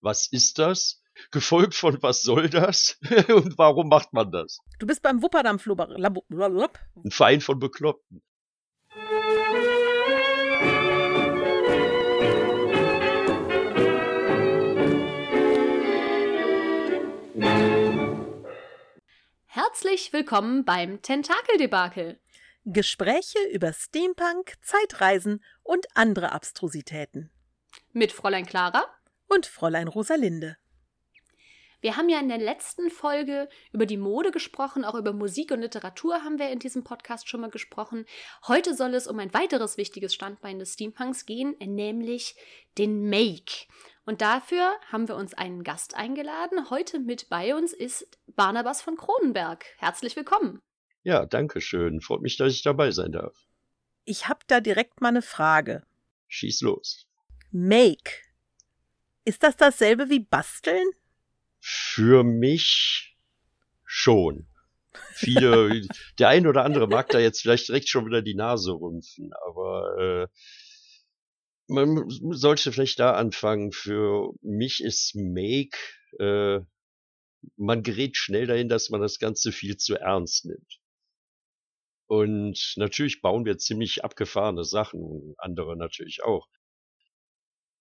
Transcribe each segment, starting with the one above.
was ist das? Gefolgt von was soll das? und warum macht man das? Du bist beim Wupperdampf Ein Verein von Bekloppten. Herzlich willkommen beim Tentakeldebakel. Gespräche über Steampunk, Zeitreisen und andere Abstrusitäten. Mit Fräulein Clara und Fräulein Rosalinde. Wir haben ja in der letzten Folge über die Mode gesprochen, auch über Musik und Literatur haben wir in diesem Podcast schon mal gesprochen. Heute soll es um ein weiteres wichtiges Standbein des Steampunks gehen, nämlich den Make. Und dafür haben wir uns einen Gast eingeladen. Heute mit bei uns ist Barnabas von Kronenberg. Herzlich willkommen. Ja, danke schön. Freut mich, dass ich dabei sein darf. Ich habe da direkt mal eine Frage. Schieß los. Make. Ist das dasselbe wie basteln? Für mich schon. Viele, der ein oder andere mag da jetzt vielleicht direkt schon wieder die Nase rümpfen, aber äh, man sollte vielleicht da anfangen. Für mich ist Make, äh, man gerät schnell dahin, dass man das Ganze viel zu ernst nimmt. Und natürlich bauen wir ziemlich abgefahrene Sachen, andere natürlich auch.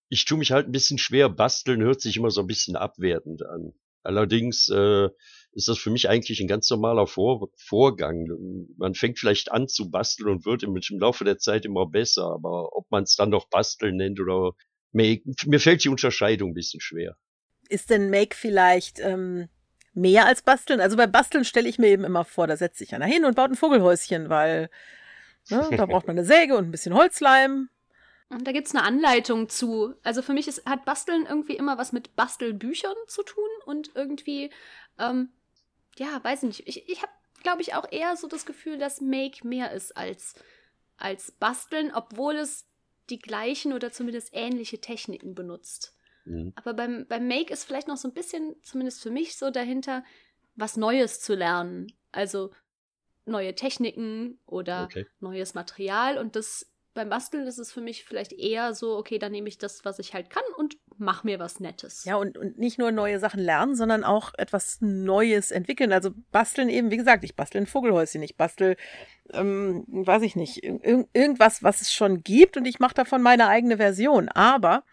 Ich tue mich halt ein bisschen schwer, basteln hört sich immer so ein bisschen abwertend an. Allerdings äh, ist das für mich eigentlich ein ganz normaler Vor Vorgang. Man fängt vielleicht an zu basteln und wird im, Laufe der Zeit immer besser, aber ob man es dann noch basteln nennt oder Make, mir fällt die Unterscheidung ein bisschen schwer. Ist denn Make vielleicht ähm, mehr als basteln. Also bei Basteln stelle ich mir eben immer vor, da setzt sich einer hin und baut ein Vogelhäuschen, weil ne, da braucht man eine Säge und ein bisschen Holzleim. Und da gibt es eine Anleitung zu. Also für mich ist, hat Basteln irgendwie immer was mit Bastelbüchern zu tun und irgendwie, ähm, ja, weiß nicht. Ich, ich habe, glaube ich, auch eher so das Gefühl, dass Make mehr ist als, als Basteln, obwohl es die gleichen oder zumindest ähnliche Techniken benutzt. Mhm. Aber beim, beim Make ist vielleicht noch so ein bisschen, zumindest für mich, so dahinter, was Neues zu lernen. Also neue Techniken oder okay. neues Material. Und das beim Basteln ist es für mich vielleicht eher so, okay, dann nehme ich das, was ich halt kann und mach mir was Nettes. Ja, und, und nicht nur neue Sachen lernen, sondern auch etwas Neues entwickeln. Also basteln eben, wie gesagt, ich bastel ein Vogelhäuschen, ich bastel, ähm, weiß ich nicht, ir irgendwas, was es schon gibt und ich mache davon meine eigene Version. Aber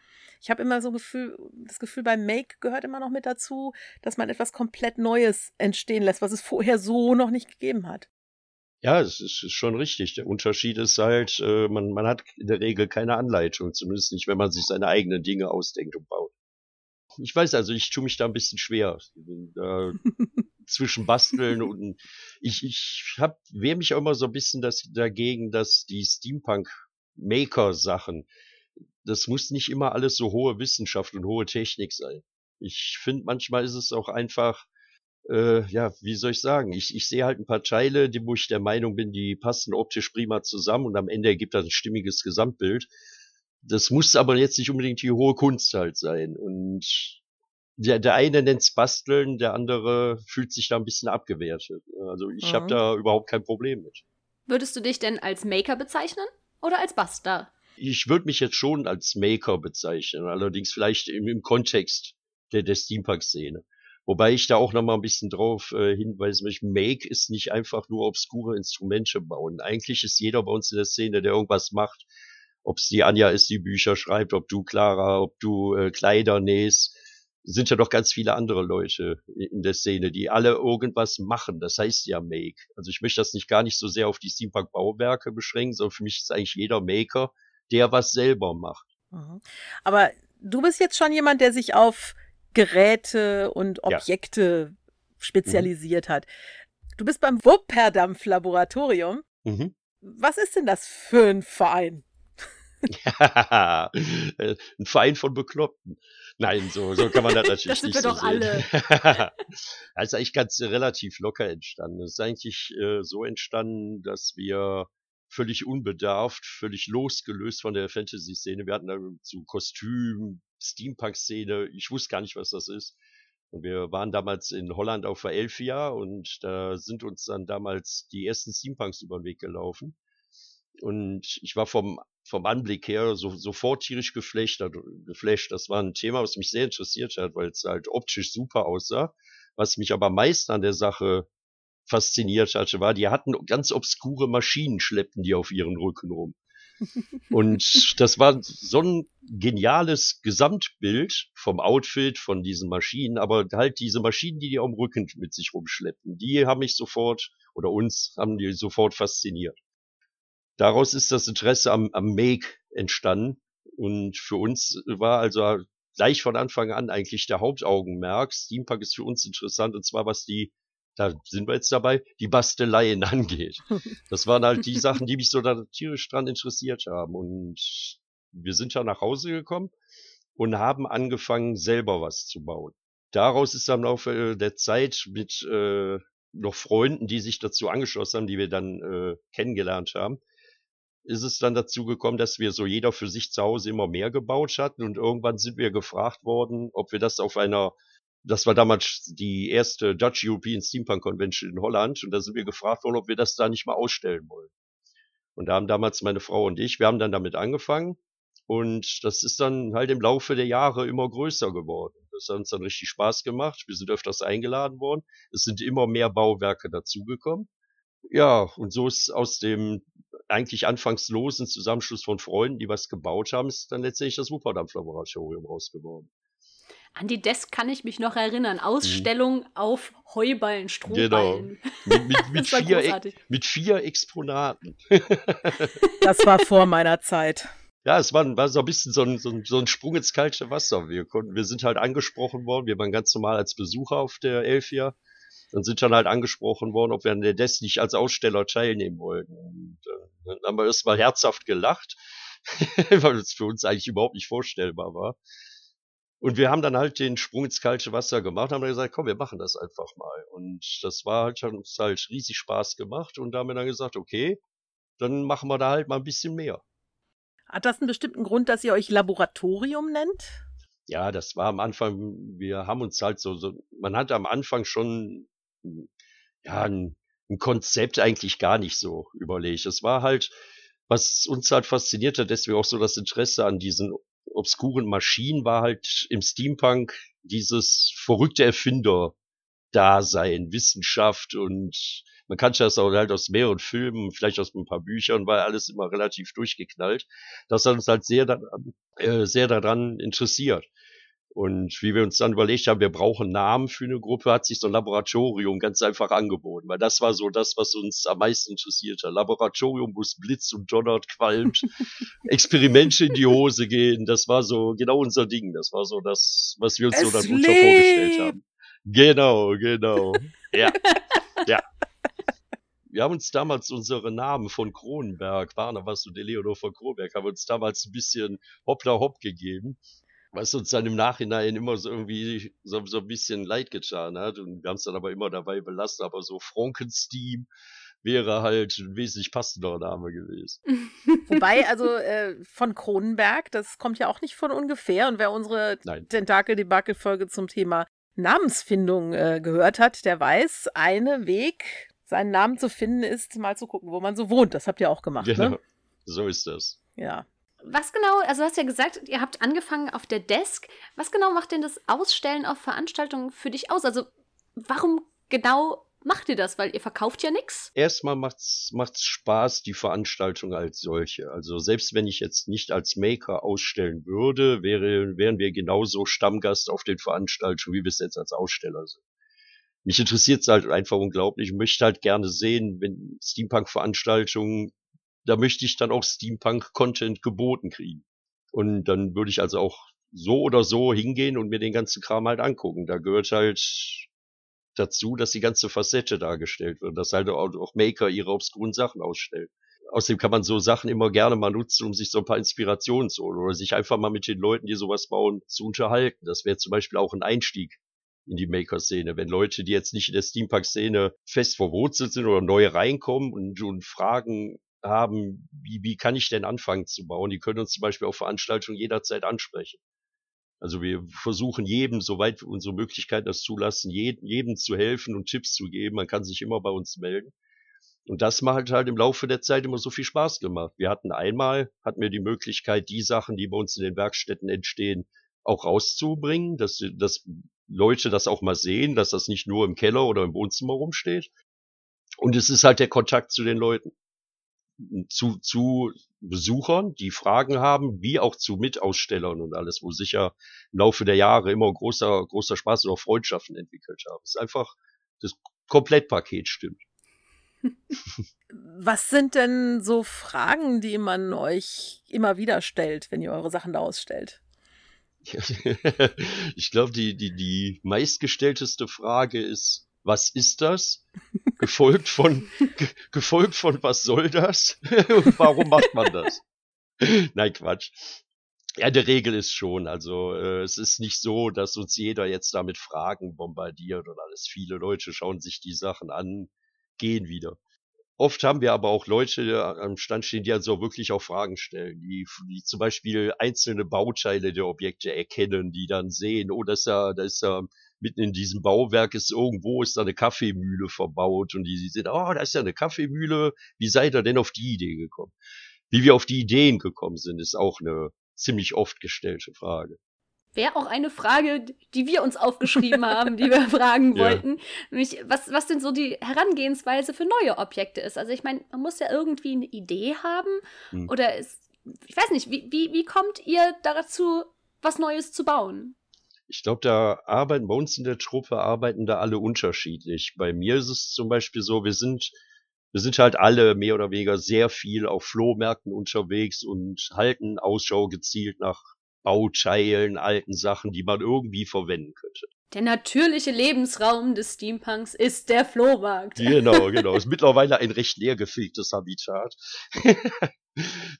ich habe immer so Gefühl, das Gefühl, beim Make gehört immer noch mit dazu, dass man etwas komplett Neues entstehen lässt, was es vorher so noch nicht gegeben hat. Ja, es ist, ist schon richtig. Der Unterschied ist halt, äh, man, man hat in der Regel keine Anleitung, zumindest nicht, wenn man sich seine eigenen Dinge ausdenkt und baut. Ich weiß also, ich tue mich da ein bisschen schwer. Äh, zwischen Basteln und ich, ich hab, wehre mich auch immer so ein bisschen das, dagegen, dass die Steampunk-Maker-Sachen, das muss nicht immer alles so hohe Wissenschaft und hohe Technik sein. Ich finde, manchmal ist es auch einfach, äh, ja, wie soll ich sagen, ich, ich sehe halt ein paar Teile, die, wo ich der Meinung bin, die passen optisch prima zusammen und am Ende ergibt das ein stimmiges Gesamtbild. Das muss aber jetzt nicht unbedingt die hohe Kunst halt sein. Und der, der eine nennt's Basteln, der andere fühlt sich da ein bisschen abgewertet. Also ich mhm. habe da überhaupt kein Problem mit. Würdest du dich denn als Maker bezeichnen oder als Bastler? Ich würde mich jetzt schon als Maker bezeichnen, allerdings vielleicht im, im Kontext der, der Steampunk-Szene. Wobei ich da auch noch mal ein bisschen drauf äh, hinweisen möchte, Make ist nicht einfach nur obskure Instrumente bauen. Eigentlich ist jeder bei uns in der Szene, der irgendwas macht, ob es die Anja ist, die Bücher schreibt, ob du Clara, ob du äh, Kleider nähst, sind ja doch ganz viele andere Leute in der Szene, die alle irgendwas machen. Das heißt ja Make. Also ich möchte das nicht gar nicht so sehr auf die Steampunk-Bauwerke beschränken, sondern für mich ist eigentlich jeder Maker, der was selber macht. Mhm. Aber du bist jetzt schon jemand, der sich auf Geräte und Objekte ja. spezialisiert mhm. hat. Du bist beim Wupperdampf-Laboratorium. Mhm. Was ist denn das für ein Verein? Ja, ein Verein von Bekloppten. Nein, so, so kann man das natürlich das sind nicht wir so doch sehen. alle. das ist eigentlich ganz relativ locker entstanden. Es ist eigentlich äh, so entstanden, dass wir völlig unbedarft, völlig losgelöst von der Fantasy-Szene. Wir hatten dazu Kostüm, Steampunk-Szene. Ich wusste gar nicht, was das ist. Und wir waren damals in Holland auf der Elfia und da sind uns dann damals die ersten Steampunks über den Weg gelaufen. Und ich war vom, vom Anblick her so, sofort tierisch geflasht, geflasht. Das war ein Thema, was mich sehr interessiert hat, weil es halt optisch super aussah. Was mich aber meist an der Sache fasziniert hatte, war, die hatten ganz obskure Maschinen, schleppten die auf ihren Rücken rum. Und das war so ein geniales Gesamtbild vom Outfit, von diesen Maschinen, aber halt diese Maschinen, die die am Rücken mit sich rumschleppen, die haben mich sofort, oder uns haben die sofort fasziniert. Daraus ist das Interesse am, am Make entstanden und für uns war also gleich von Anfang an eigentlich der Hauptaugenmerk. Steampunk ist für uns interessant und zwar was die da sind wir jetzt dabei, die Basteleien angeht. Das waren halt die Sachen, die mich so da tierisch dran interessiert haben. Und wir sind ja nach Hause gekommen und haben angefangen, selber was zu bauen. Daraus ist im Laufe der Zeit mit äh, noch Freunden, die sich dazu angeschlossen haben, die wir dann äh, kennengelernt haben, ist es dann dazu gekommen, dass wir so jeder für sich zu Hause immer mehr gebaut hatten und irgendwann sind wir gefragt worden, ob wir das auf einer das war damals die erste Dutch European Steampunk Convention in Holland und da sind wir gefragt worden, ob wir das da nicht mal ausstellen wollen. Und da haben damals meine Frau und ich, wir haben dann damit angefangen und das ist dann halt im Laufe der Jahre immer größer geworden. Das hat uns dann richtig Spaß gemacht. Wir sind öfters eingeladen worden. Es sind immer mehr Bauwerke dazugekommen. Ja, und so ist aus dem eigentlich anfangslosen Zusammenschluss von Freunden, die was gebaut haben, ist dann letztendlich das Wupperdampf-Laboratorium rausgeworden. An die Desk kann ich mich noch erinnern. Ausstellung mhm. auf Heuballen, Strohballen. Genau. Mit, mit, mit vier, e mit vier Exponaten. das war vor meiner Zeit. Ja, es war, war so ein bisschen so ein, so, ein, so ein Sprung ins kalte Wasser. Wir konnten, wir sind halt angesprochen worden. Wir waren ganz normal als Besucher auf der Elfia und sind dann halt angesprochen worden, ob wir an der Desk nicht als Aussteller teilnehmen wollten. Und äh, dann haben wir erstmal herzhaft gelacht, weil es für uns eigentlich überhaupt nicht vorstellbar war. Und wir haben dann halt den Sprung ins kalte Wasser gemacht, haben dann gesagt, komm, wir machen das einfach mal. Und das war halt, hat uns halt riesig Spaß gemacht und da haben wir dann gesagt, okay, dann machen wir da halt mal ein bisschen mehr. Hat das einen bestimmten Grund, dass ihr euch Laboratorium nennt? Ja, das war am Anfang, wir haben uns halt so, so man hat am Anfang schon, ja, ein, ein Konzept eigentlich gar nicht so überlegt. Es war halt, was uns halt fasziniert hat, deswegen auch so das Interesse an diesen obskuren Maschinen war halt im Steampunk dieses verrückte Erfinder-Dasein, Wissenschaft und man kannte das auch halt aus mehreren Filmen, vielleicht aus ein paar Büchern, war alles immer relativ durchgeknallt. Das hat uns halt sehr äh, sehr daran interessiert. Und wie wir uns dann überlegt haben, wir brauchen Namen für eine Gruppe, hat sich so ein Laboratorium ganz einfach angeboten, weil das war so das, was uns am meisten interessierte. Laboratorium, wo es blitzt und donnert, qualmt, Experimente in die Hose gehen, das war so genau unser Ding. Das war so das, was wir uns es so darunter vorgestellt haben. Genau, genau. Ja, ja. Wir haben uns damals unsere Namen von Kronenberg, Barnabas und Eleonor von Kronberg, haben uns damals ein bisschen hoppla hopp gegeben was uns dann im Nachhinein immer so irgendwie so, so ein bisschen leid getan hat. Und wir haben es dann aber immer dabei belassen. Aber so Frankensteam wäre halt ein wesentlich passender Name gewesen. Wobei, also äh, von Kronenberg, das kommt ja auch nicht von ungefähr. Und wer unsere Tentakel-Debakel-Folge zum Thema Namensfindung äh, gehört hat, der weiß, eine Weg, seinen Namen zu finden, ist mal zu gucken, wo man so wohnt. Das habt ihr auch gemacht, genau. ne? So ist das. Ja was genau, also du hast ja gesagt, ihr habt angefangen auf der Desk. Was genau macht denn das Ausstellen auf Veranstaltungen für dich aus? Also warum genau macht ihr das? Weil ihr verkauft ja nichts. Erstmal macht's, macht's Spaß, die Veranstaltung als solche. Also selbst wenn ich jetzt nicht als Maker ausstellen würde, wäre, wären wir genauso Stammgast auf den Veranstaltungen, wie wir es jetzt als Aussteller sind. Mich interessiert es halt einfach unglaublich. Ich möchte halt gerne sehen, wenn Steampunk-Veranstaltungen da möchte ich dann auch Steampunk-Content geboten kriegen. Und dann würde ich also auch so oder so hingehen und mir den ganzen Kram halt angucken. Da gehört halt dazu, dass die ganze Facette dargestellt wird, dass halt auch Maker ihre obskuren Sachen ausstellen. Außerdem kann man so Sachen immer gerne mal nutzen, um sich so ein paar Inspirationen zu holen oder sich einfach mal mit den Leuten, die sowas bauen, zu unterhalten. Das wäre zum Beispiel auch ein Einstieg in die Maker-Szene. Wenn Leute, die jetzt nicht in der Steampunk-Szene fest verwurzelt sind oder neu reinkommen und, und fragen, haben, wie, wie kann ich denn anfangen zu bauen? Die können uns zum Beispiel auf Veranstaltungen jederzeit ansprechen. Also wir versuchen jedem, soweit unsere Möglichkeiten das zulassen, jedem, zu helfen und Tipps zu geben. Man kann sich immer bei uns melden. Und das macht halt im Laufe der Zeit immer so viel Spaß gemacht. Wir hatten einmal, hatten wir die Möglichkeit, die Sachen, die bei uns in den Werkstätten entstehen, auch rauszubringen, dass, dass Leute das auch mal sehen, dass das nicht nur im Keller oder im Wohnzimmer rumsteht. Und es ist halt der Kontakt zu den Leuten. Zu, zu Besuchern, die Fragen haben, wie auch zu Mitausstellern und alles, wo sich ja im Laufe der Jahre immer großer, großer Spaß und auch Freundschaften entwickelt haben. Es ist einfach, das Komplettpaket stimmt. Was sind denn so Fragen, die man euch immer wieder stellt, wenn ihr eure Sachen da ausstellt? ich glaube, die, die, die meistgestellteste Frage ist, was ist das? Gefolgt von, ge, gefolgt von, was soll das? Und warum macht man das? Nein, Quatsch. Ja, der Regel ist schon. Also äh, es ist nicht so, dass uns jeder jetzt damit Fragen bombardiert und alles. Viele Leute schauen sich die Sachen an, gehen wieder. Oft haben wir aber auch Leute am Stand stehen, die also wirklich auch Fragen stellen, die, die zum Beispiel einzelne Bauteile der Objekte erkennen, die dann sehen, oh, das ist ja, das ist ja mitten in diesem Bauwerk ist irgendwo ist da eine Kaffeemühle verbaut und die, die sehen, oh, da ist ja eine Kaffeemühle, wie seid ihr denn auf die Idee gekommen? Wie wir auf die Ideen gekommen sind, ist auch eine ziemlich oft gestellte Frage. Wäre auch eine Frage, die wir uns aufgeschrieben haben, die wir fragen wollten. Ja. Nämlich, was, was denn so die Herangehensweise für neue Objekte ist. Also ich meine, man muss ja irgendwie eine Idee haben. Hm. Oder ist, ich weiß nicht, wie, wie, wie kommt ihr dazu, was Neues zu bauen? Ich glaube, da arbeiten bei uns in der Truppe arbeiten da alle unterschiedlich. Bei mir ist es zum Beispiel so, wir sind wir sind halt alle mehr oder weniger sehr viel auf Flohmärkten unterwegs und halten Ausschau gezielt nach Bauteilen, alten Sachen, die man irgendwie verwenden könnte. Der natürliche Lebensraum des Steampunks ist der Flohmarkt. Genau, genau. Ist mittlerweile ein recht leergefegtes Habitat.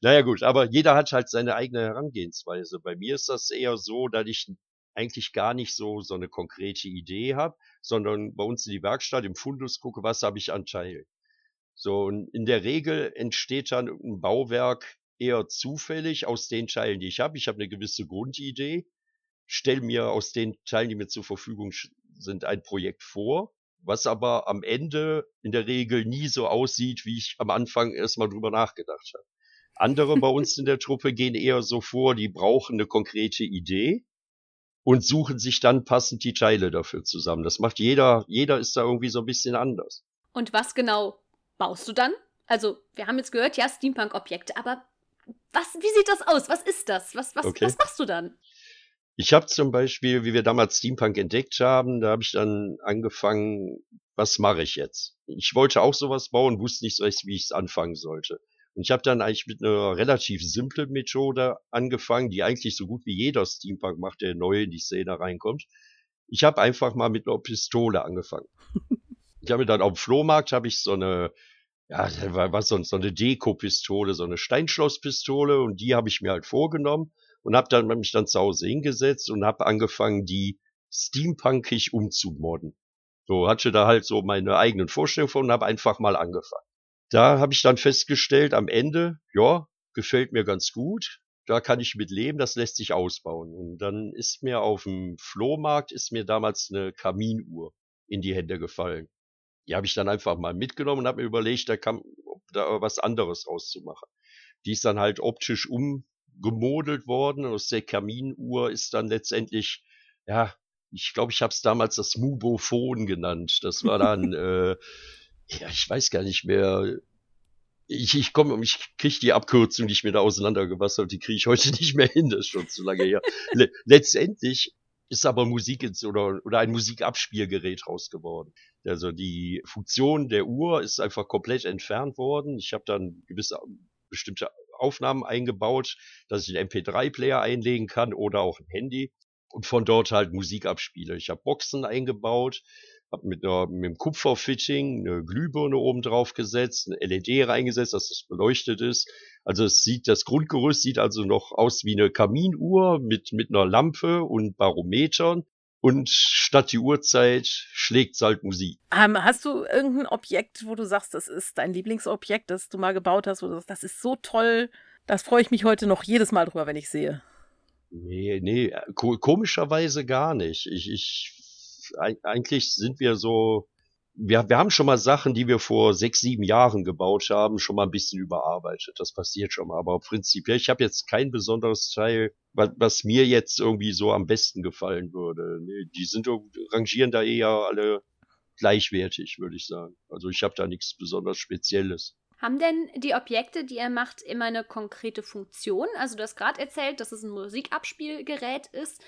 naja gut, aber jeder hat halt seine eigene Herangehensweise. Bei mir ist das eher so, dass ich eigentlich gar nicht so so eine konkrete Idee habe, sondern bei uns in die Werkstatt im Fundus gucke, was habe ich an Teilen. So, und in der Regel entsteht dann ein Bauwerk eher zufällig aus den Teilen, die ich habe. Ich habe eine gewisse Grundidee, stelle mir aus den Teilen, die mir zur Verfügung sind, ein Projekt vor, was aber am Ende in der Regel nie so aussieht, wie ich am Anfang erstmal drüber nachgedacht habe. Andere bei uns in der Truppe gehen eher so vor, die brauchen eine konkrete Idee und suchen sich dann passend die Teile dafür zusammen. Das macht jeder, jeder ist da irgendwie so ein bisschen anders. Und was genau baust du dann? Also, wir haben jetzt gehört, ja, Steampunk-Objekte, aber was, wie sieht das aus? Was ist das? Was, was, okay. was machst du dann? Ich habe zum Beispiel, wie wir damals Steampunk entdeckt haben, da habe ich dann angefangen, was mache ich jetzt? Ich wollte auch sowas bauen, wusste nicht so recht, wie ich es anfangen sollte. Und ich habe dann eigentlich mit einer relativ simplen Methode angefangen, die eigentlich so gut wie jeder Steampunk macht, der neu in die Szene reinkommt. Ich habe einfach mal mit einer Pistole angefangen. ich habe dann auf dem Flohmarkt habe ich so eine ja, was sonst, so eine Deko-Pistole, so eine Steinschlosspistole und die habe ich mir halt vorgenommen und habe dann mich dann zu Hause hingesetzt und habe angefangen, die steampunkig umzumodden. So hatte da halt so meine eigenen Vorstellungen von und habe einfach mal angefangen. Da habe ich dann festgestellt, am Ende, ja, gefällt mir ganz gut. Da kann ich mit leben, das lässt sich ausbauen. Und dann ist mir auf dem Flohmarkt ist mir damals eine Kaminuhr in die Hände gefallen die habe ich dann einfach mal mitgenommen und habe mir überlegt, da kann da was anderes rauszumachen. Die ist dann halt optisch umgemodelt worden. Aus der Kaminuhr ist dann letztendlich, ja, ich glaube, ich habe es damals das Mubophon genannt. Das war dann, äh, ja, ich weiß gar nicht mehr. Ich, ich komme, ich kriege die Abkürzung, die ich mir da auseinandergebastelt die kriege ich heute nicht mehr hin, das ist schon zu lange her. Le letztendlich ist aber Musik ins, oder, oder ein Musikabspielgerät raus geworden. Also die Funktion der Uhr ist einfach komplett entfernt worden. Ich habe dann gewisse bestimmte Aufnahmen eingebaut, dass ich einen MP3-Player einlegen kann oder auch ein Handy und von dort halt Musik abspiele. Ich habe Boxen eingebaut, habe mit, einer, mit einem Kupferfitting eine Glühbirne oben drauf gesetzt, eine LED reingesetzt, dass das beleuchtet ist. Also es sieht, das Grundgerüst sieht also noch aus wie eine Kaminuhr mit, mit einer Lampe und Barometern. Und statt die Uhrzeit schlägt halt Musik. Ähm, hast du irgendein Objekt, wo du sagst, das ist dein Lieblingsobjekt, das du mal gebaut hast, wo du sagst, das ist so toll, das freue ich mich heute noch jedes Mal drüber, wenn ich sehe? Nee, nee, komischerweise gar nicht. Ich, ich eigentlich sind wir so, wir, wir haben schon mal Sachen, die wir vor sechs, sieben Jahren gebaut haben, schon mal ein bisschen überarbeitet. Das passiert schon mal. Aber prinzipiell, ich habe jetzt kein besonderes Teil, was, was mir jetzt irgendwie so am besten gefallen würde. Nee, die sind rangieren da eher alle gleichwertig, würde ich sagen. Also ich habe da nichts besonders Spezielles. Haben denn die Objekte, die ihr macht, immer eine konkrete Funktion? Also du hast gerade erzählt, dass es ein Musikabspielgerät ist.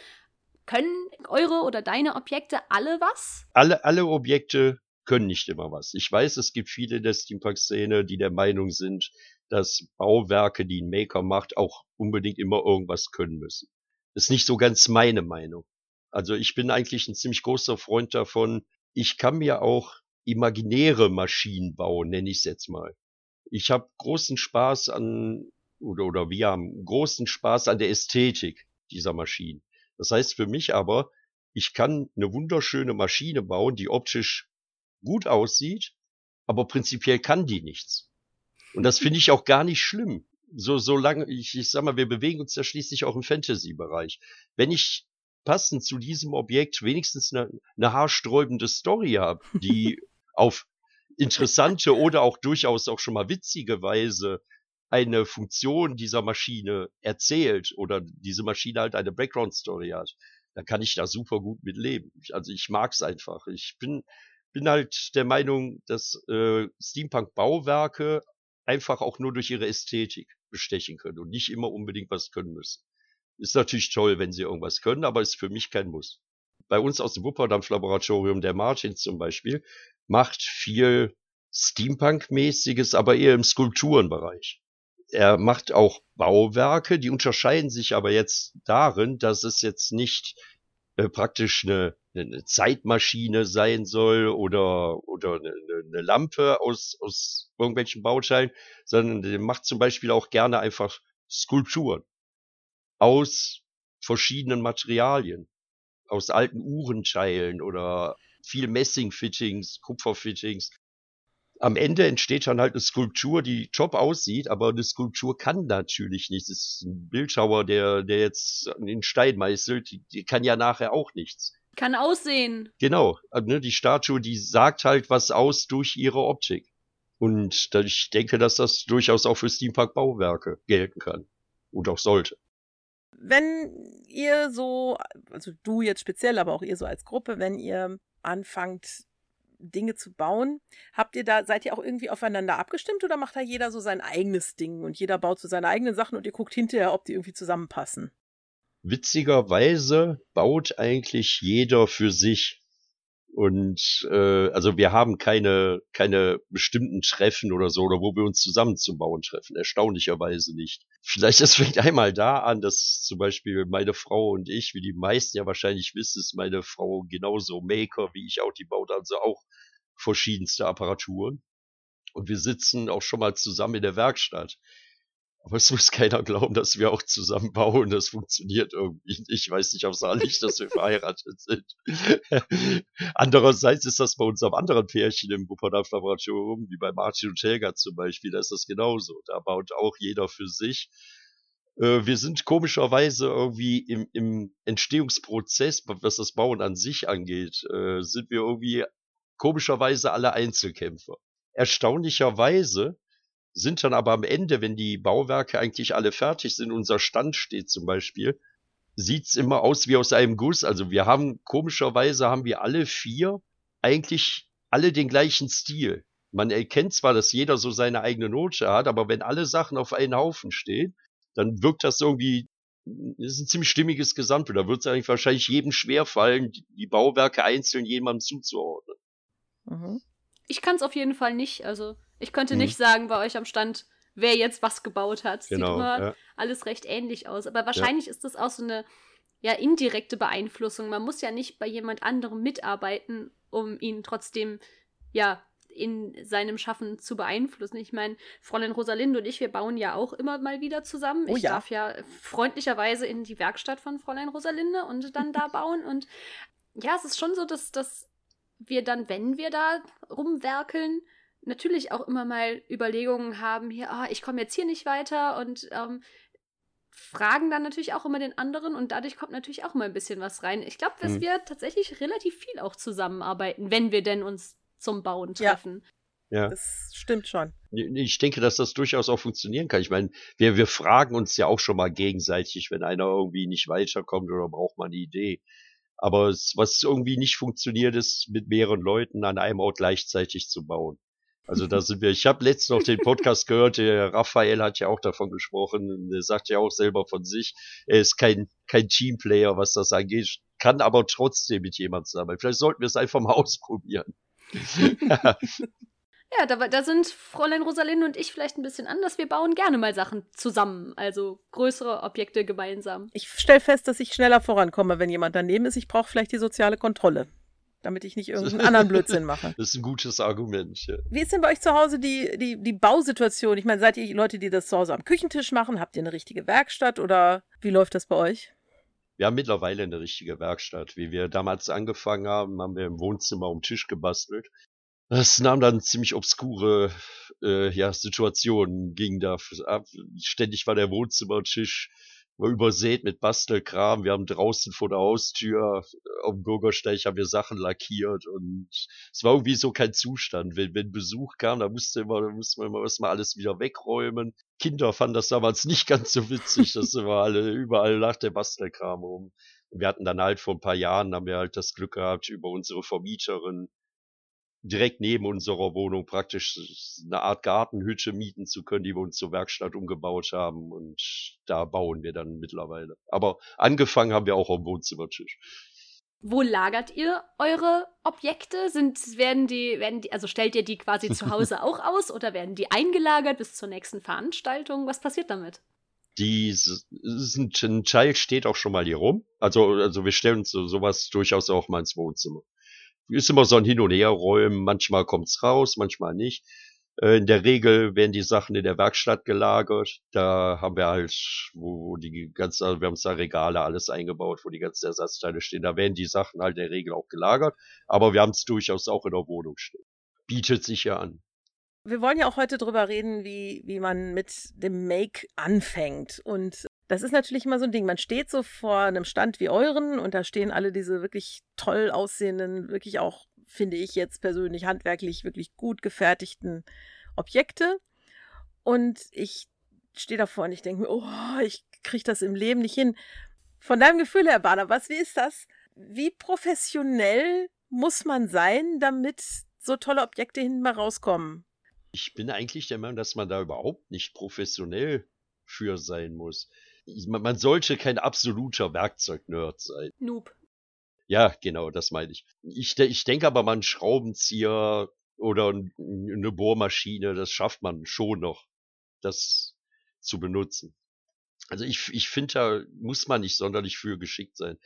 Können eure oder deine Objekte alle was? Alle, alle Objekte können nicht immer was. Ich weiß, es gibt viele in der Steampunk-Szene, die der Meinung sind, dass Bauwerke, die ein Maker macht, auch unbedingt immer irgendwas können müssen. Das ist nicht so ganz meine Meinung. Also ich bin eigentlich ein ziemlich großer Freund davon. Ich kann mir auch imaginäre Maschinen bauen, nenne ich es jetzt mal. Ich habe großen Spaß an, oder, oder wir haben großen Spaß an der Ästhetik dieser Maschinen. Das heißt für mich aber, ich kann eine wunderschöne Maschine bauen, die optisch gut aussieht, aber prinzipiell kann die nichts. Und das finde ich auch gar nicht schlimm. So, so lange, ich, ich sag mal, wir bewegen uns ja schließlich auch im Fantasy-Bereich. Wenn ich passend zu diesem Objekt wenigstens eine, eine haarsträubende Story habe, die auf interessante oder auch durchaus auch schon mal witzige Weise eine Funktion dieser Maschine erzählt oder diese Maschine halt eine Background-Story hat, dann kann ich da super gut mit leben. Also ich mag's einfach. Ich bin, bin halt der Meinung, dass äh, Steampunk-Bauwerke einfach auch nur durch ihre Ästhetik bestechen können und nicht immer unbedingt was können müssen. Ist natürlich toll, wenn sie irgendwas können, aber ist für mich kein Muss. Bei uns aus dem Wupperdampf-Laboratorium, der Martin zum Beispiel, macht viel Steampunk-mäßiges, aber eher im Skulpturenbereich. Er macht auch Bauwerke, die unterscheiden sich aber jetzt darin, dass es jetzt nicht äh, praktisch eine, eine Zeitmaschine sein soll oder, oder eine, eine Lampe aus, aus irgendwelchen Bauteilen, sondern der macht zum Beispiel auch gerne einfach Skulpturen aus verschiedenen Materialien, aus alten Uhrenteilen oder viel Messing-Fittings, Kupfer-Fittings. Am Ende entsteht dann halt eine Skulptur, die top aussieht, aber eine Skulptur kann natürlich nichts. Es ist ein Bildschauer, der, der jetzt den Stein meißelt, die, die kann ja nachher auch nichts. Kann aussehen. Genau, also, ne, die Statue, die sagt halt was aus durch ihre Optik. Und ich denke, dass das durchaus auch für Steampunk-Bauwerke gelten kann. Und auch sollte. Wenn ihr so, also du jetzt speziell, aber auch ihr so als Gruppe, wenn ihr anfangt, Dinge zu bauen, habt ihr da, seid ihr auch irgendwie aufeinander abgestimmt oder macht da jeder so sein eigenes Ding und jeder baut so seine eigenen Sachen und ihr guckt hinterher, ob die irgendwie zusammenpassen? Witzigerweise baut eigentlich jeder für sich. Und äh, also wir haben keine, keine bestimmten Treffen oder so, oder wo wir uns zusammen zum Bauen treffen. Erstaunlicherweise nicht. Vielleicht es fängt einmal da an, dass zum Beispiel meine Frau und ich, wie die meisten ja wahrscheinlich wissen, ist meine Frau genauso Maker wie ich auch, die baut also auch verschiedenste Apparaturen. Und wir sitzen auch schon mal zusammen in der Werkstatt. Aber es muss keiner glauben, dass wir auch zusammen bauen. Das funktioniert irgendwie nicht. Ich weiß nicht auf Saarlich, dass wir verheiratet sind. Andererseits ist das bei unserem anderen Pärchen im Wupperdampf Laboratorium, wie bei Martin und Helga zum Beispiel, da ist das genauso. Da baut auch jeder für sich. Äh, wir sind komischerweise irgendwie im, im Entstehungsprozess, was das Bauen an sich angeht, äh, sind wir irgendwie komischerweise alle Einzelkämpfer. Erstaunlicherweise sind dann aber am Ende, wenn die Bauwerke eigentlich alle fertig sind, unser Stand steht zum Beispiel, sieht's immer aus wie aus einem Guss. Also wir haben, komischerweise haben wir alle vier eigentlich alle den gleichen Stil. Man erkennt zwar, dass jeder so seine eigene Note hat, aber wenn alle Sachen auf einen Haufen stehen, dann wirkt das irgendwie, das ist ein ziemlich stimmiges Gesamtbild. Da wird es eigentlich wahrscheinlich jedem schwerfallen, die Bauwerke einzeln jemandem zuzuordnen. Mhm. Ich kann es auf jeden Fall nicht. Also ich könnte hm. nicht sagen bei euch am Stand, wer jetzt was gebaut hat. Sieht genau, immer ja. alles recht ähnlich aus. Aber wahrscheinlich ja. ist das auch so eine ja, indirekte Beeinflussung. Man muss ja nicht bei jemand anderem mitarbeiten, um ihn trotzdem ja in seinem Schaffen zu beeinflussen. Ich meine, Fräulein Rosalinde und ich, wir bauen ja auch immer mal wieder zusammen. Oh, ich ja. darf ja freundlicherweise in die Werkstatt von Fräulein Rosalinde und dann da bauen. Und ja, es ist schon so, dass, dass wir dann, wenn wir da rumwerkeln, natürlich auch immer mal Überlegungen haben, hier, oh, ich komme jetzt hier nicht weiter und ähm, fragen dann natürlich auch immer den anderen und dadurch kommt natürlich auch immer ein bisschen was rein. Ich glaube, dass mhm. wir tatsächlich relativ viel auch zusammenarbeiten, wenn wir denn uns zum Bauen treffen. Ja. ja. Das stimmt schon. Ich denke, dass das durchaus auch funktionieren kann. Ich meine, wir, wir fragen uns ja auch schon mal gegenseitig, wenn einer irgendwie nicht weiterkommt oder braucht mal eine Idee. Aber es, was irgendwie nicht funktioniert, ist mit mehreren Leuten an einem Ort gleichzeitig zu bauen. Also da sind wir. Ich habe letztens noch den Podcast gehört, der Raphael hat ja auch davon gesprochen. Er sagt ja auch selber von sich, er ist kein, kein Teamplayer, was das angeht, kann aber trotzdem mit jemandem zusammen. Vielleicht sollten wir es einfach mal ausprobieren. Ja, da, da sind Fräulein Rosalinde und ich vielleicht ein bisschen anders. Wir bauen gerne mal Sachen zusammen, also größere Objekte gemeinsam. Ich stelle fest, dass ich schneller vorankomme, wenn jemand daneben ist. Ich brauche vielleicht die soziale Kontrolle, damit ich nicht irgendeinen anderen Blödsinn mache. Das ist ein gutes Argument. Ja. Wie ist denn bei euch zu Hause die, die, die Bausituation? Ich meine, seid ihr Leute, die das zu Hause am Küchentisch machen? Habt ihr eine richtige Werkstatt oder wie läuft das bei euch? Wir haben mittlerweile eine richtige Werkstatt. Wie wir damals angefangen haben, haben wir im Wohnzimmer um Tisch gebastelt. Das nahm dann ziemlich obskure äh, ja, Situationen, ging da ab. Ständig war der Wohnzimmertisch übersät mit Bastelkram. Wir haben draußen vor der Haustür dem Bürgersteig haben wir Sachen lackiert und es war irgendwie so kein Zustand. Wenn, wenn Besuch kam, da musste immer, da musste man immer erstmal alles wieder wegräumen. Kinder fanden das damals nicht ganz so witzig, dass immer alle überall nach der Bastelkram rum. Wir hatten dann halt vor ein paar Jahren, haben wir halt das Glück gehabt, über unsere Vermieterin direkt neben unserer Wohnung praktisch eine Art Gartenhütte mieten zu können, die wir uns zur Werkstatt umgebaut haben. Und da bauen wir dann mittlerweile. Aber angefangen haben wir auch am Wohnzimmertisch. Wo lagert ihr eure Objekte? Sind, werden die, werden die, also stellt ihr die quasi zu Hause auch aus oder werden die eingelagert bis zur nächsten Veranstaltung? Was passiert damit? Die sind, ein Teil steht auch schon mal hier rum. Also, also wir stellen so, sowas durchaus auch mal ins Wohnzimmer ist immer so ein Hin- und Herräumen. Manchmal kommt's raus, manchmal nicht. Äh, in der Regel werden die Sachen in der Werkstatt gelagert. Da haben wir halt, wo, die ganze, also wir haben da Regale alles eingebaut, wo die ganzen Ersatzteile stehen. Da werden die Sachen halt in der Regel auch gelagert. Aber wir haben es durchaus auch in der Wohnung stehen. Bietet sich ja an. Wir wollen ja auch heute drüber reden, wie, wie man mit dem Make anfängt. Und das ist natürlich immer so ein Ding. Man steht so vor einem Stand wie euren und da stehen alle diese wirklich toll aussehenden, wirklich auch, finde ich jetzt persönlich, handwerklich wirklich gut gefertigten Objekte. Und ich stehe davor und ich denke mir, oh, ich kriege das im Leben nicht hin. Von deinem Gefühl her, was, wie ist das? Wie professionell muss man sein, damit so tolle Objekte hinten mal rauskommen? Ich bin eigentlich der Meinung, dass man da überhaupt nicht professionell für sein muss man sollte kein absoluter Werkzeugnerd sein. Noob. Ja, genau, das meine ich. Ich, ich denke aber mal, ein Schraubenzieher oder eine Bohrmaschine, das schafft man schon noch, das zu benutzen. Also ich, ich finde, da muss man nicht sonderlich für geschickt sein.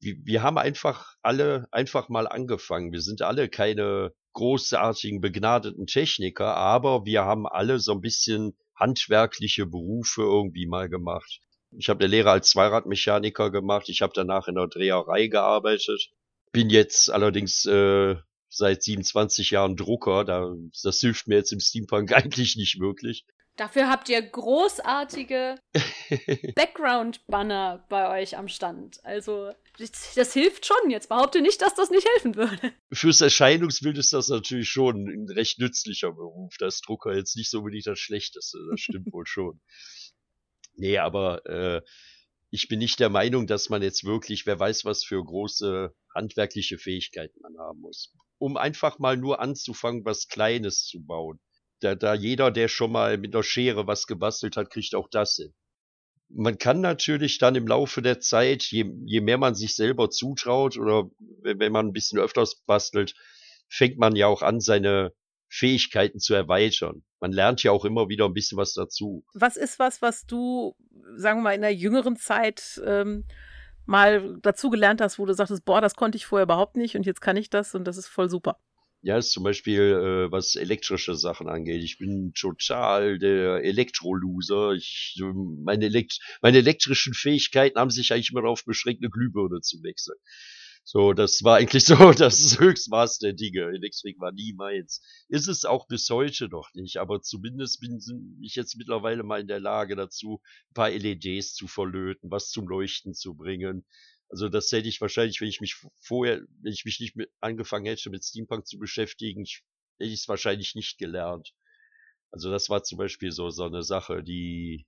Wir, wir haben einfach alle einfach mal angefangen. Wir sind alle keine großartigen, begnadeten Techniker, aber wir haben alle so ein bisschen handwerkliche Berufe irgendwie mal gemacht. Ich habe eine Lehre als Zweiradmechaniker gemacht. Ich habe danach in der Dreherei gearbeitet. Bin jetzt allerdings äh, seit 27 Jahren Drucker. Da, das hilft mir jetzt im Steampunk eigentlich nicht wirklich. Dafür habt ihr großartige Background-Banner bei euch am Stand. Also, das, das, hilft schon. Jetzt behaupte nicht, dass das nicht helfen würde. Fürs Erscheinungsbild ist das natürlich schon ein recht nützlicher Beruf. Da ist Drucker jetzt nicht so unbedingt das Schlechteste. Das stimmt wohl schon. Nee, aber äh, ich bin nicht der Meinung, dass man jetzt wirklich, wer weiß, was für große handwerkliche Fähigkeiten man haben muss. Um einfach mal nur anzufangen, was Kleines zu bauen. Da, da jeder, der schon mal mit einer Schere was gebastelt hat, kriegt auch das hin. Man kann natürlich dann im Laufe der Zeit, je, je mehr man sich selber zutraut oder wenn man ein bisschen öfters bastelt, fängt man ja auch an, seine Fähigkeiten zu erweitern. Man lernt ja auch immer wieder ein bisschen was dazu. Was ist was, was du, sagen wir mal, in der jüngeren Zeit ähm, mal dazu gelernt hast, wo du sagtest, boah, das konnte ich vorher überhaupt nicht und jetzt kann ich das und das ist voll super? Ja, ist zum Beispiel, äh, was elektrische Sachen angeht. Ich bin total der Elektroloser. Ich, meine, Elekt meine elektrischen Fähigkeiten haben sich eigentlich immer darauf beschränkt, eine Glühbirne zu wechseln. So, das war eigentlich so das Höchstmaß der Dinge. Elektrik war nie meins. Ist es auch bis heute noch nicht, aber zumindest bin ich jetzt mittlerweile mal in der Lage dazu, ein paar LEDs zu verlöten, was zum Leuchten zu bringen. Also das hätte ich wahrscheinlich, wenn ich mich vorher, wenn ich mich nicht mit angefangen hätte, mit Steampunk zu beschäftigen, ich, hätte ich es wahrscheinlich nicht gelernt. Also das war zum Beispiel so, so eine Sache, die,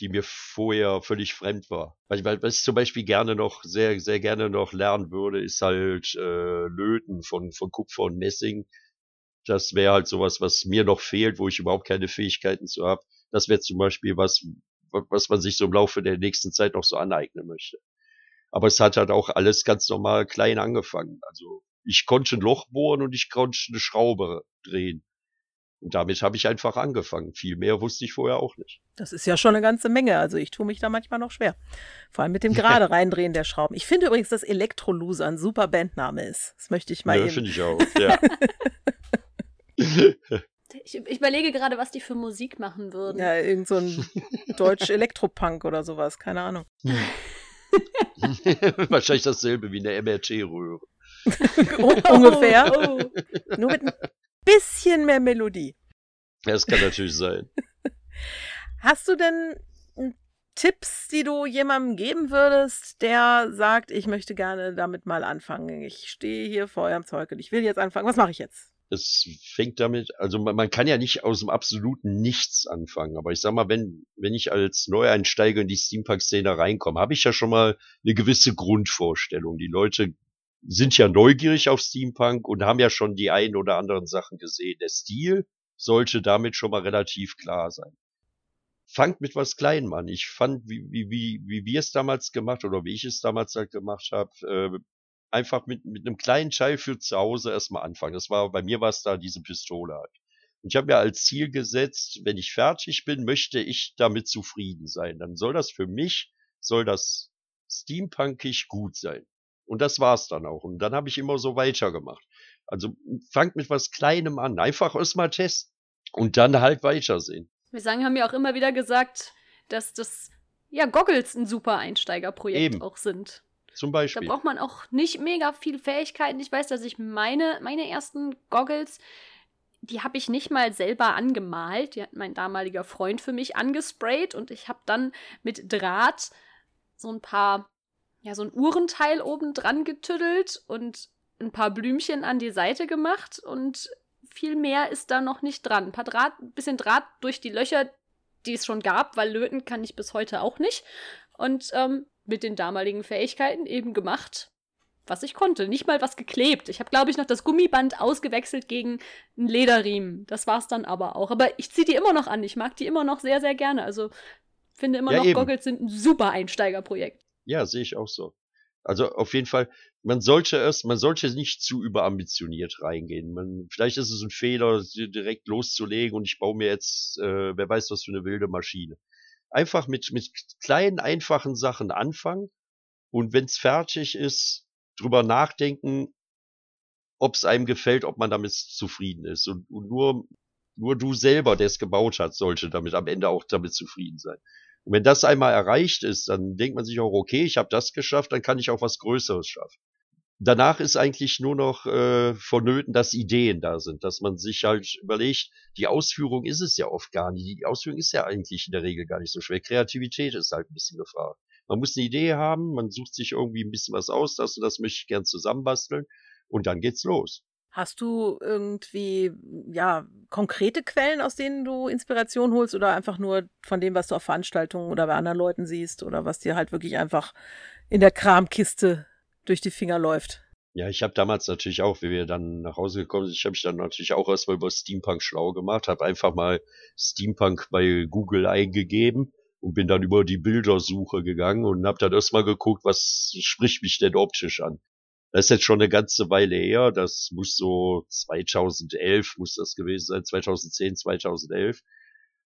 die mir vorher völlig fremd war. Weil was ich zum Beispiel gerne noch, sehr, sehr gerne noch lernen würde, ist halt äh, Löten von, von Kupfer und Messing. Das wäre halt sowas, was mir noch fehlt, wo ich überhaupt keine Fähigkeiten zu habe. Das wäre zum Beispiel was, was man sich so im Laufe der nächsten Zeit noch so aneignen möchte. Aber es hat halt auch alles ganz normal klein angefangen. Also ich konnte ein Loch bohren und ich konnte eine Schraube drehen. Und damit habe ich einfach angefangen. Viel mehr wusste ich vorher auch nicht. Das ist ja schon eine ganze Menge. Also ich tue mich da manchmal noch schwer. Vor allem mit dem gerade reindrehen der Schrauben. Ich finde übrigens, dass Elektroloser ein super Bandname ist. Das möchte ich mal Ja, eben. finde ich auch. Ja. Ich, ich überlege gerade, was die für Musik machen würden. Ja, irgend so ein Deutsch Elektropunk oder sowas. Keine Ahnung. Wahrscheinlich dasselbe wie eine MRT-Röhre. Ungefähr. Oh, oh. Nur mit bisschen mehr Melodie. Ja, das kann natürlich sein. Hast du denn hm, Tipps, die du jemandem geben würdest, der sagt, ich möchte gerne damit mal anfangen. Ich stehe hier vor eurem Zeug und ich will jetzt anfangen. Was mache ich jetzt? Es fängt damit, also man, man kann ja nicht aus dem absoluten Nichts anfangen, aber ich sag mal, wenn, wenn ich als Neueinsteiger in die Steampunk-Szene reinkomme, habe ich ja schon mal eine gewisse Grundvorstellung. Die Leute sind ja neugierig auf Steampunk und haben ja schon die ein oder anderen Sachen gesehen. Der Stil sollte damit schon mal relativ klar sein. Fangt mit was Kleinem an. Ich fand, wie, wie, wie, wir es damals gemacht oder wie ich es damals halt gemacht habe, äh, einfach mit, mit einem kleinen Teil für zu Hause erstmal anfangen. Das war, bei mir war es da diese Pistole halt. Und ich habe mir als Ziel gesetzt, wenn ich fertig bin, möchte ich damit zufrieden sein. Dann soll das für mich, soll das steampunkig gut sein. Und das war's dann auch. Und dann habe ich immer so weitergemacht. Also fangt mit was Kleinem an. Einfach erstmal testen. Und dann halt weitersehen. Wir sagen, haben ja auch immer wieder gesagt, dass das, ja, Goggles ein super Einsteigerprojekt Eben. auch sind. Zum Da Beispiel. braucht man auch nicht mega viel Fähigkeiten. Ich weiß, dass ich meine, meine ersten Goggles, die habe ich nicht mal selber angemalt. Die hat mein damaliger Freund für mich angesprayt und ich habe dann mit Draht so ein paar, ja, so ein Uhrenteil oben dran getüddelt und ein paar Blümchen an die Seite gemacht und viel mehr ist da noch nicht dran. Ein paar Draht, ein bisschen Draht durch die Löcher, die es schon gab, weil löten kann ich bis heute auch nicht. Und ähm, mit den damaligen Fähigkeiten eben gemacht, was ich konnte. Nicht mal was geklebt. Ich habe, glaube ich, noch das Gummiband ausgewechselt gegen einen Lederriemen. Das war's dann aber auch. Aber ich ziehe die immer noch an. Ich mag die immer noch sehr, sehr gerne. Also finde immer Ja, noch, eben. Goggles sind ein super Einsteigerprojekt. Ja, sehe ich auch so. Also auf jeden Fall, man sollte erst, man sollte nicht zu überambitioniert reingehen. Man, vielleicht ist es ein Fehler, direkt loszulegen und ich baue mir jetzt, äh, wer weiß was für eine wilde Maschine. Einfach mit, mit kleinen, einfachen Sachen anfangen und wenn es fertig ist, drüber nachdenken, ob es einem gefällt, ob man damit zufrieden ist. Und, und nur, nur du selber, der es gebaut hat, sollte damit am Ende auch damit zufrieden sein. Und wenn das einmal erreicht ist, dann denkt man sich auch, okay, ich habe das geschafft, dann kann ich auch was Größeres schaffen. Danach ist eigentlich nur noch äh, vonnöten, dass Ideen da sind, dass man sich halt überlegt, die Ausführung ist es ja oft gar nicht. Die Ausführung ist ja eigentlich in der Regel gar nicht so schwer. Kreativität ist halt ein bisschen gefragt. Man muss eine Idee haben, man sucht sich irgendwie ein bisschen was aus, das und das möchte ich gern zusammenbasteln und dann geht's los. Hast du irgendwie, ja, konkrete Quellen, aus denen du Inspiration holst oder einfach nur von dem, was du auf Veranstaltungen oder bei anderen Leuten siehst oder was dir halt wirklich einfach in der Kramkiste durch die Finger läuft? Ja, ich habe damals natürlich auch, wie wir dann nach Hause gekommen sind, ich habe mich dann natürlich auch erstmal über Steampunk schlau gemacht, habe einfach mal Steampunk bei Google eingegeben und bin dann über die Bildersuche gegangen und habe dann erstmal geguckt, was spricht mich denn optisch an. Das ist jetzt schon eine ganze Weile her, das muss so 2011 muss das gewesen sein, 2010, 2011.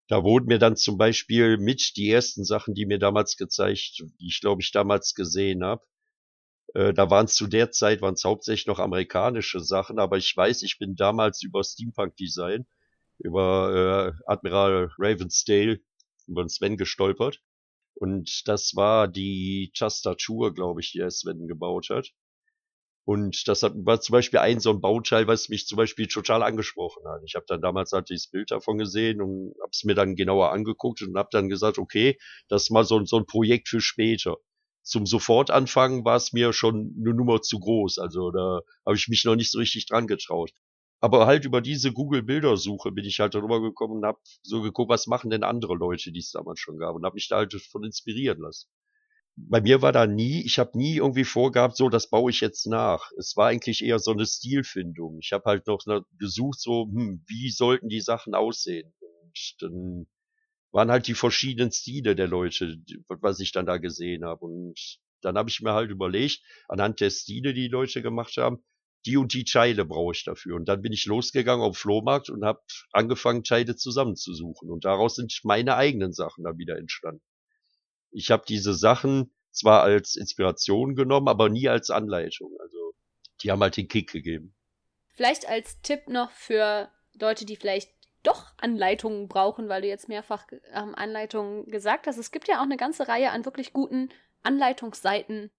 Da wurden mir dann zum Beispiel mit die ersten Sachen, die mir damals gezeigt, die ich glaube ich damals gesehen habe, äh, da waren es zu der Zeit waren es hauptsächlich noch amerikanische Sachen, aber ich weiß, ich bin damals über Steampunk Design, über äh, Admiral Ravensdale, über Sven gestolpert. Und das war die Tastatur, glaube ich, die der Sven gebaut hat. Und das hat, war zum Beispiel ein so ein Bauteil, was mich zum Beispiel total angesprochen hat. Ich habe dann damals halt dieses Bild davon gesehen und habe es mir dann genauer angeguckt und habe dann gesagt, okay, das ist mal so, so ein Projekt für später. zum Sofortanfangen war es mir schon eine Nummer zu groß. Also da habe ich mich noch nicht so richtig dran getraut. Aber halt über diese Google-Bildersuche bin ich halt darüber gekommen und habe so geguckt, was machen denn andere Leute, die es damals schon gab und habe mich da halt von inspirieren lassen. Bei mir war da nie, ich habe nie irgendwie vorgehabt, so das baue ich jetzt nach. Es war eigentlich eher so eine Stilfindung. Ich habe halt noch gesucht, so hm, wie sollten die Sachen aussehen. Und dann waren halt die verschiedenen Stile der Leute, was ich dann da gesehen habe. Und dann habe ich mir halt überlegt, anhand der Stile, die die Leute gemacht haben, die und die Teile brauche ich dafür. Und dann bin ich losgegangen auf Flohmarkt und habe angefangen, Teile zusammenzusuchen. Und daraus sind meine eigenen Sachen dann wieder entstanden. Ich habe diese Sachen zwar als Inspiration genommen, aber nie als Anleitung. Also die haben halt den Kick gegeben. Vielleicht als Tipp noch für Leute, die vielleicht doch Anleitungen brauchen, weil du jetzt mehrfach ähm, Anleitungen gesagt hast. Es gibt ja auch eine ganze Reihe an wirklich guten Anleitungsseiten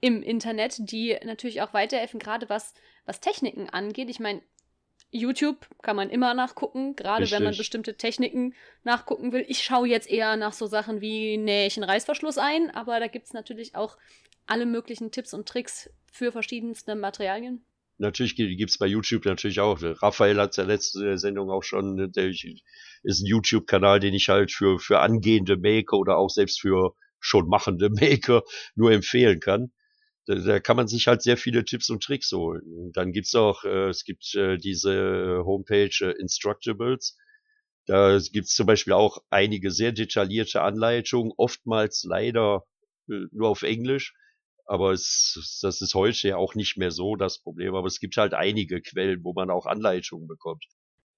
im Internet, die natürlich auch weiterhelfen, gerade was, was Techniken angeht. Ich meine, YouTube kann man immer nachgucken, gerade Richtig. wenn man bestimmte Techniken nachgucken will. Ich schaue jetzt eher nach so Sachen wie nähe ich einen Reißverschluss ein, aber da gibt es natürlich auch alle möglichen Tipps und Tricks für verschiedenste Materialien natürlich gibt's bei YouTube natürlich auch. Raphael hat ja letzte Sendung auch schon, der ist ein YouTube-Kanal, den ich halt für, für angehende Maker oder auch selbst für schon machende Maker nur empfehlen kann. Da, da kann man sich halt sehr viele Tipps und Tricks holen. Dann gibt's auch, äh, es gibt äh, diese Homepage äh, Instructables. Da gibt's zum Beispiel auch einige sehr detaillierte Anleitungen, oftmals leider äh, nur auf Englisch aber es, das ist heute ja auch nicht mehr so das Problem. Aber es gibt halt einige Quellen, wo man auch Anleitungen bekommt.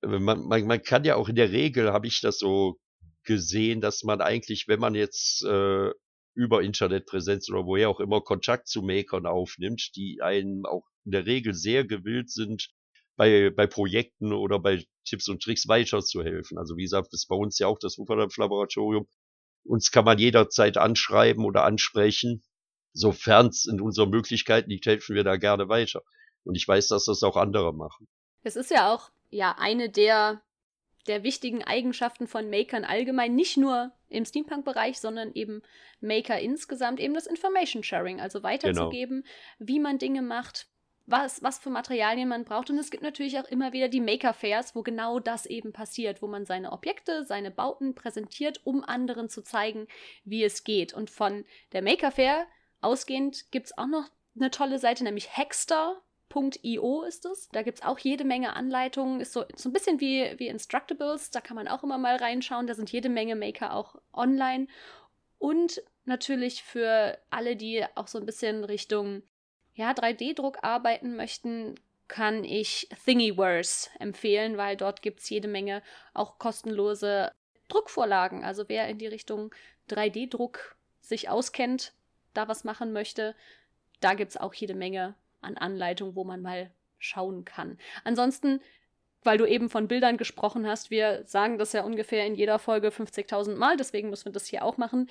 Man, man, man kann ja auch in der Regel, habe ich das so gesehen, dass man eigentlich, wenn man jetzt äh, über Internetpräsenz oder woher auch immer Kontakt zu Makern aufnimmt, die einen auch in der Regel sehr gewillt sind, bei, bei Projekten oder bei Tipps und Tricks weiterzuhelfen. Also wie gesagt, das ist bei uns ja auch das Wupperdampf-Laboratorium. Uns kann man jederzeit anschreiben oder ansprechen sofern es in unseren Möglichkeiten liegt, helfen wir da gerne weiter. Und ich weiß, dass das auch andere machen. Es ist ja auch ja eine der der wichtigen Eigenschaften von Makern allgemein, nicht nur im Steampunk-Bereich, sondern eben Maker insgesamt, eben das Information Sharing, also weiterzugeben, genau. wie man Dinge macht, was, was für Materialien man braucht. Und es gibt natürlich auch immer wieder die Maker Fairs, wo genau das eben passiert, wo man seine Objekte, seine Bauten präsentiert, um anderen zu zeigen, wie es geht. Und von der Maker Fair Ausgehend gibt es auch noch eine tolle Seite, nämlich Hackster.io ist es. Da gibt es auch jede Menge Anleitungen. Ist so, so ein bisschen wie, wie Instructables. Da kann man auch immer mal reinschauen. Da sind jede Menge Maker auch online. Und natürlich für alle, die auch so ein bisschen Richtung ja, 3D-Druck arbeiten möchten, kann ich Thingiverse empfehlen, weil dort gibt es jede Menge auch kostenlose Druckvorlagen. Also wer in die Richtung 3D-Druck sich auskennt, da was machen möchte, da gibt es auch jede Menge an Anleitungen, wo man mal schauen kann. Ansonsten, weil du eben von Bildern gesprochen hast, wir sagen das ja ungefähr in jeder Folge 50.000 Mal, deswegen müssen wir das hier auch machen.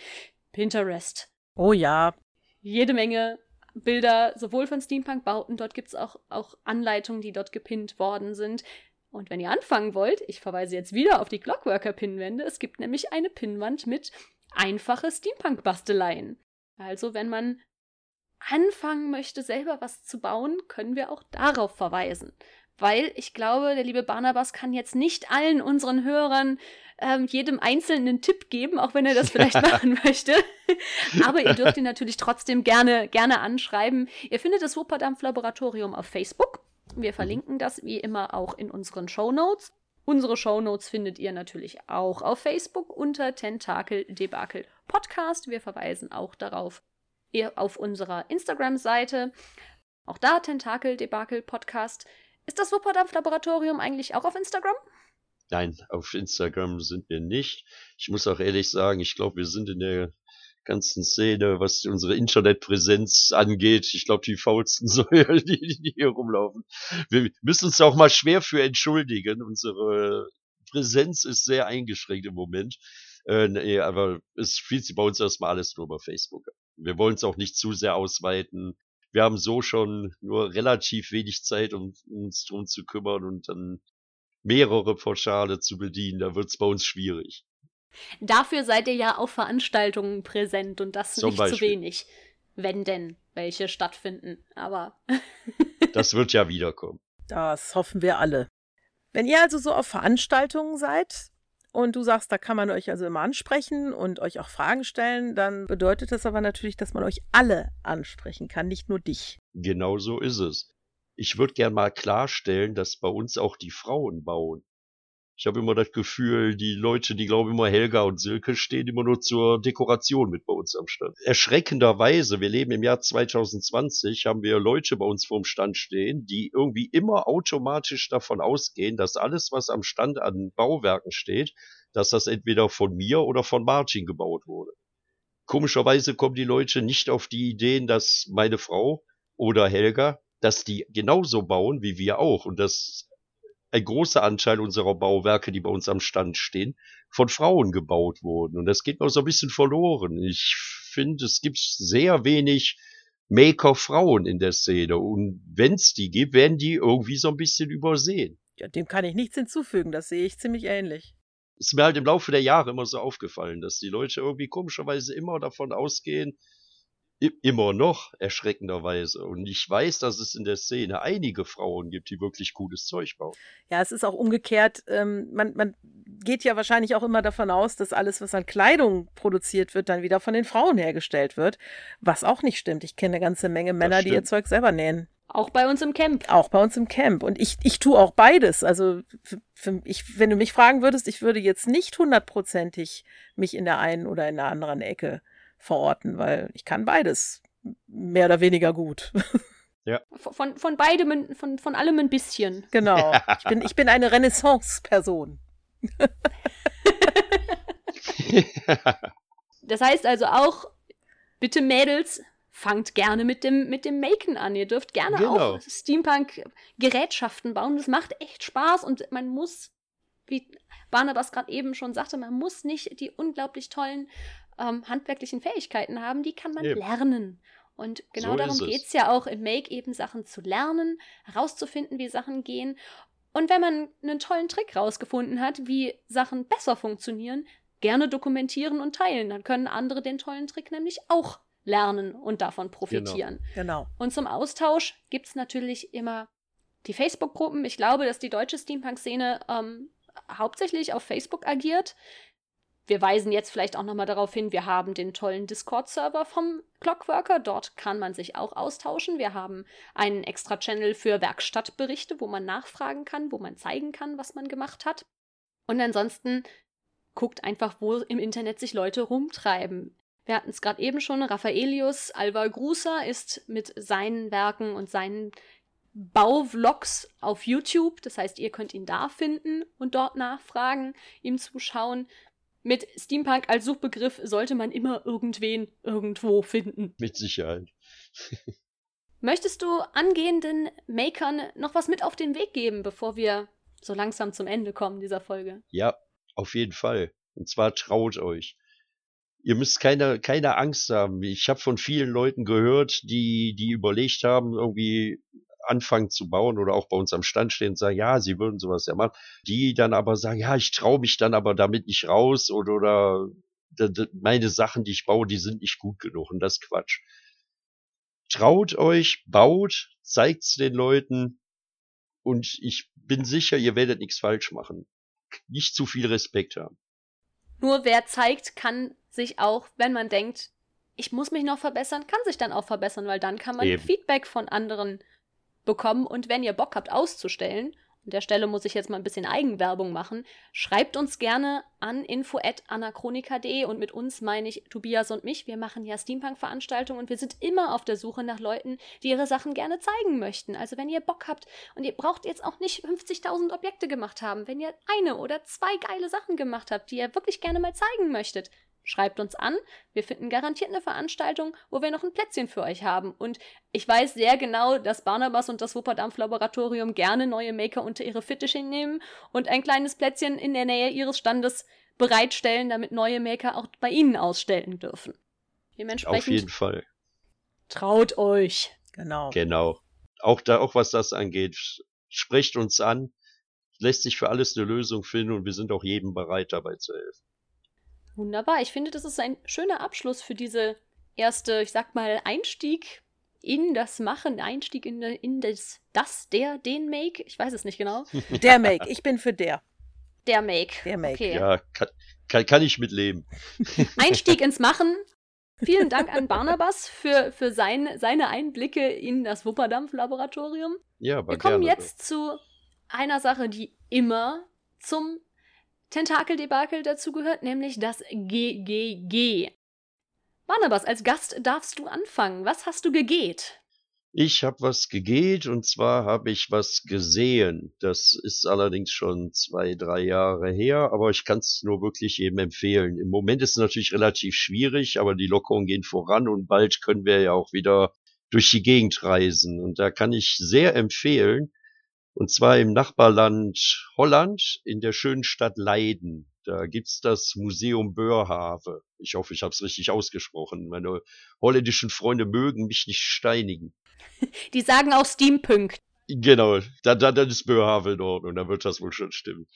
Pinterest. Oh ja. Jede Menge Bilder, sowohl von Steampunk-Bauten, dort gibt es auch, auch Anleitungen, die dort gepinnt worden sind. Und wenn ihr anfangen wollt, ich verweise jetzt wieder auf die Clockworker-Pinwände, es gibt nämlich eine Pinnwand mit einfache Steampunk-Basteleien. Also wenn man anfangen möchte, selber was zu bauen, können wir auch darauf verweisen. Weil ich glaube, der liebe Barnabas kann jetzt nicht allen unseren Hörern ähm, jedem einzelnen einen Tipp geben, auch wenn er das vielleicht machen möchte. Aber ihr dürft ihn natürlich trotzdem gerne, gerne anschreiben. Ihr findet das Wupperdampf-Laboratorium auf Facebook. Wir verlinken das wie immer auch in unseren Show Notes. Unsere Shownotes findet ihr natürlich auch auf Facebook unter Tentakel Debakel Podcast. Wir verweisen auch darauf auf unserer Instagram-Seite. Auch da Tentakel Debakel Podcast. Ist das Wupperdampf Laboratorium eigentlich auch auf Instagram? Nein, auf Instagram sind wir nicht. Ich muss auch ehrlich sagen, ich glaube, wir sind in der ganzen Szene, was unsere Internetpräsenz angeht. Ich glaube, die faulsten Säulen, die, die hier rumlaufen. Wir müssen uns auch mal schwer für entschuldigen. Unsere Präsenz ist sehr eingeschränkt im Moment. Äh, nee, aber es spielt sich bei uns erstmal alles nur über Facebook. Wir wollen es auch nicht zu sehr ausweiten. Wir haben so schon nur relativ wenig Zeit, um uns drum zu kümmern und dann mehrere Portale zu bedienen. Da wird es bei uns schwierig. Dafür seid ihr ja auf Veranstaltungen präsent und das Zum nicht Beispiel. zu wenig. wenn denn welche stattfinden. Aber. das wird ja wiederkommen. Das hoffen wir alle. Wenn ihr also so auf Veranstaltungen seid und du sagst, da kann man euch also immer ansprechen und euch auch Fragen stellen, dann bedeutet das aber natürlich, dass man euch alle ansprechen kann, nicht nur dich. Genau so ist es. Ich würde gern mal klarstellen, dass bei uns auch die Frauen bauen. Ich habe immer das Gefühl, die Leute, die glauben immer Helga und Silke, stehen immer nur zur Dekoration mit bei uns am Stand. Erschreckenderweise, wir leben im Jahr 2020, haben wir Leute bei uns vorm Stand stehen, die irgendwie immer automatisch davon ausgehen, dass alles, was am Stand an Bauwerken steht, dass das entweder von mir oder von Martin gebaut wurde. Komischerweise kommen die Leute nicht auf die Ideen, dass meine Frau oder Helga, dass die genauso bauen wie wir auch. Und das ein großer Anteil unserer Bauwerke, die bei uns am Stand stehen, von Frauen gebaut wurden. Und das geht noch so ein bisschen verloren. Ich finde, es gibt sehr wenig Maker-Frauen in der Szene. Und wenn es die gibt, werden die irgendwie so ein bisschen übersehen. Ja, dem kann ich nichts hinzufügen. Das sehe ich ziemlich ähnlich. Es ist mir halt im Laufe der Jahre immer so aufgefallen, dass die Leute irgendwie komischerweise immer davon ausgehen, immer noch erschreckenderweise. Und ich weiß, dass es in der Szene einige Frauen gibt, die wirklich gutes Zeug bauen. Ja, es ist auch umgekehrt. Ähm, man, man geht ja wahrscheinlich auch immer davon aus, dass alles, was an Kleidung produziert wird, dann wieder von den Frauen hergestellt wird. Was auch nicht stimmt. Ich kenne eine ganze Menge Männer, die ihr Zeug selber nähen. Auch bei uns im Camp. Auch bei uns im Camp. Und ich, ich tue auch beides. Also für, für ich, wenn du mich fragen würdest, ich würde jetzt nicht hundertprozentig mich in der einen oder in der anderen Ecke verorten, weil ich kann beides mehr oder weniger gut. Ja. Von, von beidem, von, von allem ein bisschen. Genau. Ich bin, ich bin eine Renaissance-Person. das heißt also auch, bitte Mädels, fangt gerne mit dem, mit dem Maken an. Ihr dürft gerne genau. auch Steampunk-Gerätschaften bauen. Das macht echt Spaß und man muss, wie Barnabas gerade eben schon sagte, man muss nicht die unglaublich tollen ähm, handwerklichen Fähigkeiten haben, die kann man eben. lernen. Und genau so darum geht es ja auch in Make eben Sachen zu lernen, herauszufinden, wie Sachen gehen. Und wenn man einen tollen Trick rausgefunden hat, wie Sachen besser funktionieren, gerne dokumentieren und teilen. Dann können andere den tollen Trick nämlich auch lernen und davon profitieren. Genau. genau. Und zum Austausch gibt es natürlich immer die Facebook-Gruppen. Ich glaube, dass die deutsche Steampunk-Szene ähm, hauptsächlich auf Facebook agiert. Wir weisen jetzt vielleicht auch nochmal darauf hin, wir haben den tollen Discord-Server vom Clockworker. Dort kann man sich auch austauschen. Wir haben einen extra Channel für Werkstattberichte, wo man nachfragen kann, wo man zeigen kann, was man gemacht hat. Und ansonsten guckt einfach, wo im Internet sich Leute rumtreiben. Wir hatten es gerade eben schon, Raffaelius Alva Gruser ist mit seinen Werken und seinen Bauvlogs auf YouTube. Das heißt, ihr könnt ihn da finden und dort nachfragen, ihm zuschauen. Mit Steampunk als Suchbegriff sollte man immer irgendwen irgendwo finden. Mit Sicherheit. Möchtest du angehenden Makern noch was mit auf den Weg geben, bevor wir so langsam zum Ende kommen dieser Folge? Ja, auf jeden Fall. Und zwar traut euch. Ihr müsst keine, keine Angst haben. Ich habe von vielen Leuten gehört, die, die überlegt haben, irgendwie anfangen zu bauen oder auch bei uns am Stand stehen und sagen, ja, sie würden sowas ja machen, die dann aber sagen, ja, ich traue mich dann aber damit nicht raus oder, oder meine Sachen, die ich baue, die sind nicht gut genug und das ist Quatsch. Traut euch, baut, zeigt's den Leuten und ich bin sicher, ihr werdet nichts falsch machen. Nicht zu viel Respekt haben. Nur wer zeigt, kann sich auch, wenn man denkt, ich muss mich noch verbessern, kann sich dann auch verbessern, weil dann kann man Eben. Feedback von anderen bekommen. Und wenn ihr Bock habt auszustellen, an der Stelle muss ich jetzt mal ein bisschen Eigenwerbung machen. Schreibt uns gerne an info.anachronika.de und mit uns meine ich Tobias und mich. Wir machen ja Steampunk-Veranstaltungen und wir sind immer auf der Suche nach Leuten, die ihre Sachen gerne zeigen möchten. Also wenn ihr Bock habt und ihr braucht jetzt auch nicht 50.000 Objekte gemacht haben, wenn ihr eine oder zwei geile Sachen gemacht habt, die ihr wirklich gerne mal zeigen möchtet, Schreibt uns an. Wir finden garantiert eine Veranstaltung, wo wir noch ein Plätzchen für euch haben. Und ich weiß sehr genau, dass Barnabas und das Wupperdampf-Laboratorium gerne neue Maker unter ihre Fittiche nehmen und ein kleines Plätzchen in der Nähe ihres Standes bereitstellen, damit neue Maker auch bei ihnen ausstellen dürfen. Dementsprechend. Auf jeden Fall. Traut euch. Genau. Genau. Auch da, auch was das angeht, sprecht uns an. Lässt sich für alles eine Lösung finden und wir sind auch jedem bereit, dabei zu helfen. Wunderbar. Ich finde, das ist ein schöner Abschluss für diese erste, ich sag mal, Einstieg in das Machen, Einstieg in, in das, das, der, den Make. Ich weiß es nicht genau. Der Make. Ich bin für der. Der Make. Der Make. Okay. Ja, kann, kann, kann ich mitleben. Einstieg ins Machen. Vielen Dank an Barnabas für, für sein, seine Einblicke in das Wupperdampf-Laboratorium. Ja, aber Wir kommen gerne. jetzt zu einer Sache, die immer zum Tentakeldebakel dazugehört, nämlich das GGG. Barnabas, als Gast darfst du anfangen. Was hast du gegeht? Ich habe was gegeht und zwar habe ich was gesehen. Das ist allerdings schon zwei, drei Jahre her, aber ich kann es nur wirklich jedem empfehlen. Im Moment ist es natürlich relativ schwierig, aber die Lockerungen gehen voran und bald können wir ja auch wieder durch die Gegend reisen. Und da kann ich sehr empfehlen, und zwar im Nachbarland Holland in der schönen Stadt Leiden. Da gibt's das Museum Börhave. Ich hoffe, ich habe es richtig ausgesprochen. Meine holländischen Freunde mögen mich nicht steinigen. Die sagen auch Steampunk. Genau, dann, dann, dann ist Börhave in Ordnung, dann wird das wohl schon stimmen.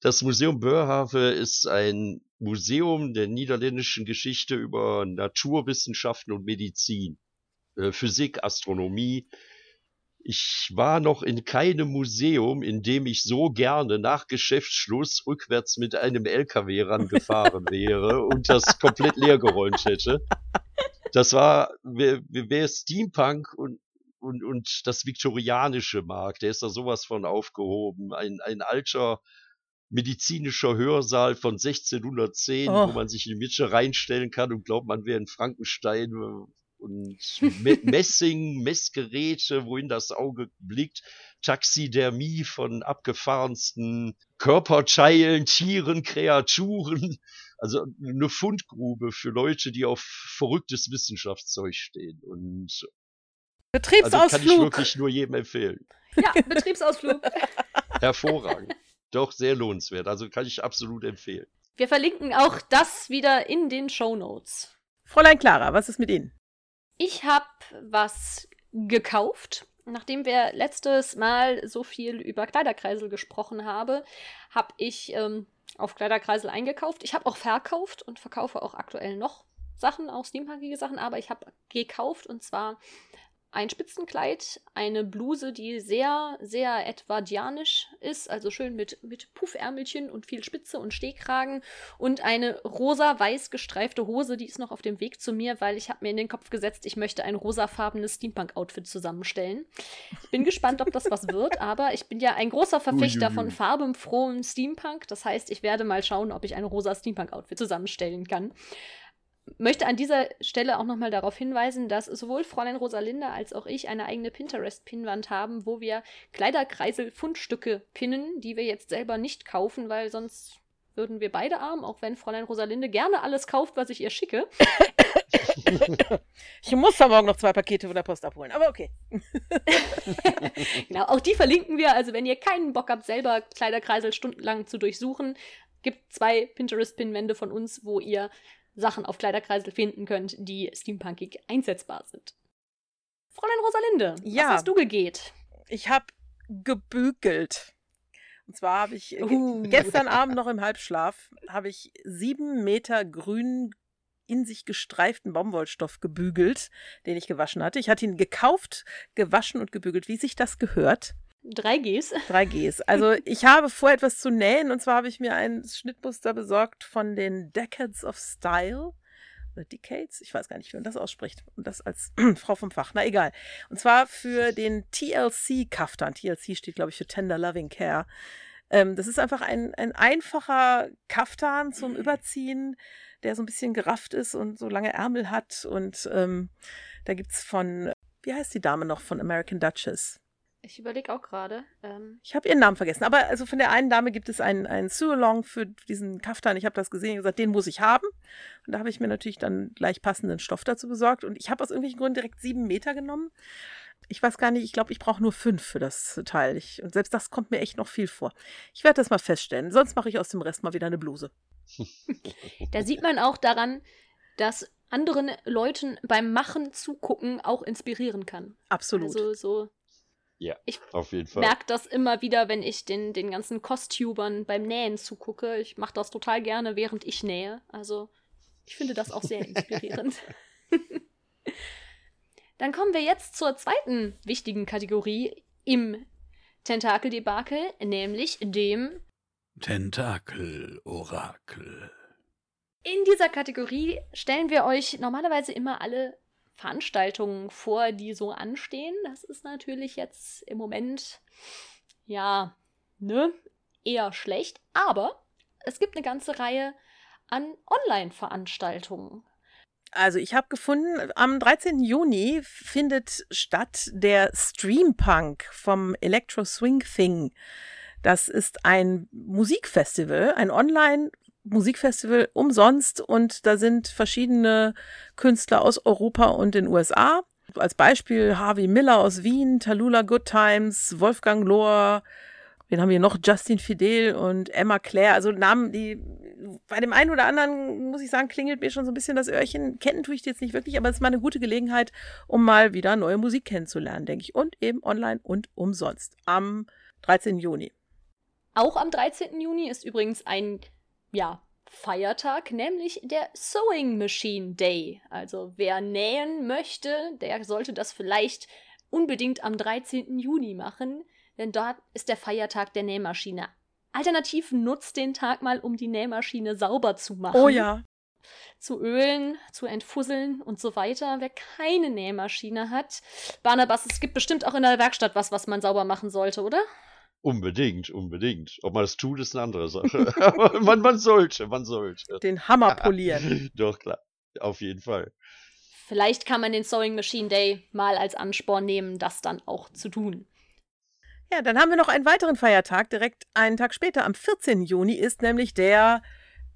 Das Museum Börhave ist ein Museum der niederländischen Geschichte über Naturwissenschaften und Medizin, äh, Physik, Astronomie. Ich war noch in keinem Museum, in dem ich so gerne nach Geschäftsschluss rückwärts mit einem LKW rangefahren wäre und das komplett leergeräumt hätte. Das war, wer, wer Steampunk und und, und das Viktorianische mag, der ist da sowas von aufgehoben. Ein, ein alter medizinischer Hörsaal von 1610, Oh. wo man sich in die Mitte reinstellen kann und glaubt, man wäre ein Frankenstein äh, und Me Messing, Messgeräte, wohin das Auge blickt, Taxidermie von abgefahrensten Körperteilen, Tieren, Kreaturen. Also eine Fundgrube für Leute, die auf verrücktes Wissenschaftszeug stehen. Und also kann ich Betriebsausflug. wirklich nur jedem empfehlen. Ja, Betriebsausflug. Hervorragend. Doch sehr lohnenswert. Also kann ich absolut empfehlen. Wir verlinken auch das wieder in den Show Notes. Fräulein Clara, was ist mit Ihnen? Ich habe was gekauft. Nachdem wir letztes Mal so viel über Kleiderkreisel gesprochen haben, habe ich ähm, auf Kleiderkreisel eingekauft. Ich habe auch verkauft und verkaufe auch aktuell noch Sachen, auch steampunkige Sachen, aber ich habe gekauft und zwar ein Spitzenkleid, eine Bluse, die sehr, sehr edwardianisch ist, also schön mit, mit Puffärmelchen und viel Spitze und Stehkragen und eine rosa-weiß gestreifte Hose, die ist noch auf dem Weg zu mir, weil ich habe mir in den Kopf gesetzt, ich möchte ein rosafarbenes Steampunk-Outfit zusammenstellen. Ich bin gespannt, ob das was wird, aber ich bin ja ein großer Verfechter von farbenfrohem Steampunk. Das heißt, ich werde mal schauen, ob ich ein rosa Steampunk-Outfit zusammenstellen kann möchte an dieser Stelle auch nochmal darauf hinweisen, dass sowohl Fräulein Rosalinde als auch ich eine eigene Pinterest-Pinnwand haben, wo wir Kleiderkreisel-Fundstücke pinnen, die wir jetzt selber nicht kaufen, weil sonst würden wir beide arm, auch wenn Fräulein Rosalinde gerne alles kauft, was ich ihr schicke. Ich muss da morgen noch zwei Pakete von der Post abholen, aber okay. genau, auch die verlinken wir. Also wenn ihr keinen Bock habt, selber Kleiderkreisel stundenlang zu durchsuchen, gibt zwei Pinterest-Pinwände von uns, wo ihr Sachen auf Kleiderkreisel finden könnt, die steampunkig einsetzbar sind. Fräulein Rosalinde, Ja. was hast du gegeht? Ich habe gebügelt. Und zwar habe ich Uh. gestern Abend noch im Halbschlaf habe ich sieben Meter grün in sich gestreiften Baumwollstoff gebügelt, den ich gewaschen hatte. Ich hatte ihn gekauft, gewaschen und gebügelt, wie sich das gehört. 3Gs. 3Gs. Also ich habe vor, etwas zu nähen und zwar habe ich mir ein Schnittmuster besorgt von den Decades of Style. Oder Decades, ich weiß gar nicht, wie man das ausspricht. Und das als Frau vom Fach, na egal. Und zwar für den TLC-Kaftan. TLC steht, glaube ich, für Tender Loving Care. Ähm, das ist einfach ein, ein einfacher Kaftan zum Überziehen, der so ein bisschen gerafft ist und so lange Ärmel hat. Und ähm, da gibt es von, wie heißt die Dame noch von American Duchess? Ich überlege auch gerade. Ähm, Ich habe ihren Namen vergessen. Aber also von der einen Dame gibt es einen, einen Sue-Along für diesen Kaftan. Ich habe das gesehen und gesagt, den muss ich haben. Und da habe ich mir natürlich dann gleich passenden Stoff dazu besorgt. Und ich habe aus irgendwelchen Gründen direkt sieben Meter genommen. Ich weiß gar nicht, ich glaube, ich brauche nur fünf für das Teil. Ich, und selbst das kommt mir echt noch viel vor. Ich werde das mal feststellen. Sonst mache ich aus dem Rest mal wieder eine Bluse. da sieht man auch daran, dass anderen Leuten beim Machen zugucken auch inspirieren kann. Absolut. Also so Ja, Ich auf jeden Fall. merke das immer wieder, wenn ich den, den ganzen Kostubern beim Nähen zugucke. Ich mache das total gerne, während ich nähe. Also ich finde das auch sehr inspirierend. Dann kommen wir jetzt zur zweiten wichtigen Kategorie im Tentakel-Debakel, nämlich dem Tentakel-Orakel. In dieser Kategorie stellen wir euch normalerweise immer alle Veranstaltungen vor, die so anstehen. Das ist natürlich jetzt im Moment, ja, ne, eher schlecht. Aber es gibt eine ganze Reihe an Online-Veranstaltungen. Also ich habe gefunden, am 13. Juni findet statt der Streampunk vom Electro Swing Thing. Das ist ein Musikfestival, ein Online Musikfestival umsonst und da sind verschiedene Künstler aus Europa und den USA. Als Beispiel Harvey Miller aus Wien, Talula Good Times, Wolfgang Lohr, Wen haben wir noch? Justin Fidel und Emma Claire. Also Namen, die bei dem einen oder anderen, muss ich sagen, klingelt mir schon so ein bisschen das Öhrchen. Kennen tue ich jetzt nicht wirklich, aber es ist mal eine gute Gelegenheit, um mal wieder neue Musik kennenzulernen, denke ich. Und eben online und umsonst. Am 13. Juni. Auch am 13. Juni ist übrigens ein, ja, Feiertag, nämlich der Sewing Machine Day. Also wer nähen möchte, der sollte das vielleicht unbedingt am 13. Juni machen denn dort ist der Feiertag der Nähmaschine. Alternativ nutzt den Tag mal, um die Nähmaschine sauber zu machen. Oh ja. Zu ölen, zu entfusseln und so weiter. Wer keine Nähmaschine hat. Barnabas, es gibt bestimmt auch in der Werkstatt was, was man sauber machen sollte, oder? Unbedingt, unbedingt. Ob man das tut, ist eine andere Sache. Aber man, man sollte, man sollte. Den Hammer polieren. Doch, klar. Auf jeden Fall. Vielleicht kann man den Sewing Machine Day mal als Ansporn nehmen, das dann auch zu tun. Ja, dann haben wir noch einen weiteren Feiertag. Direkt einen Tag später, am 14. Juni, ist nämlich der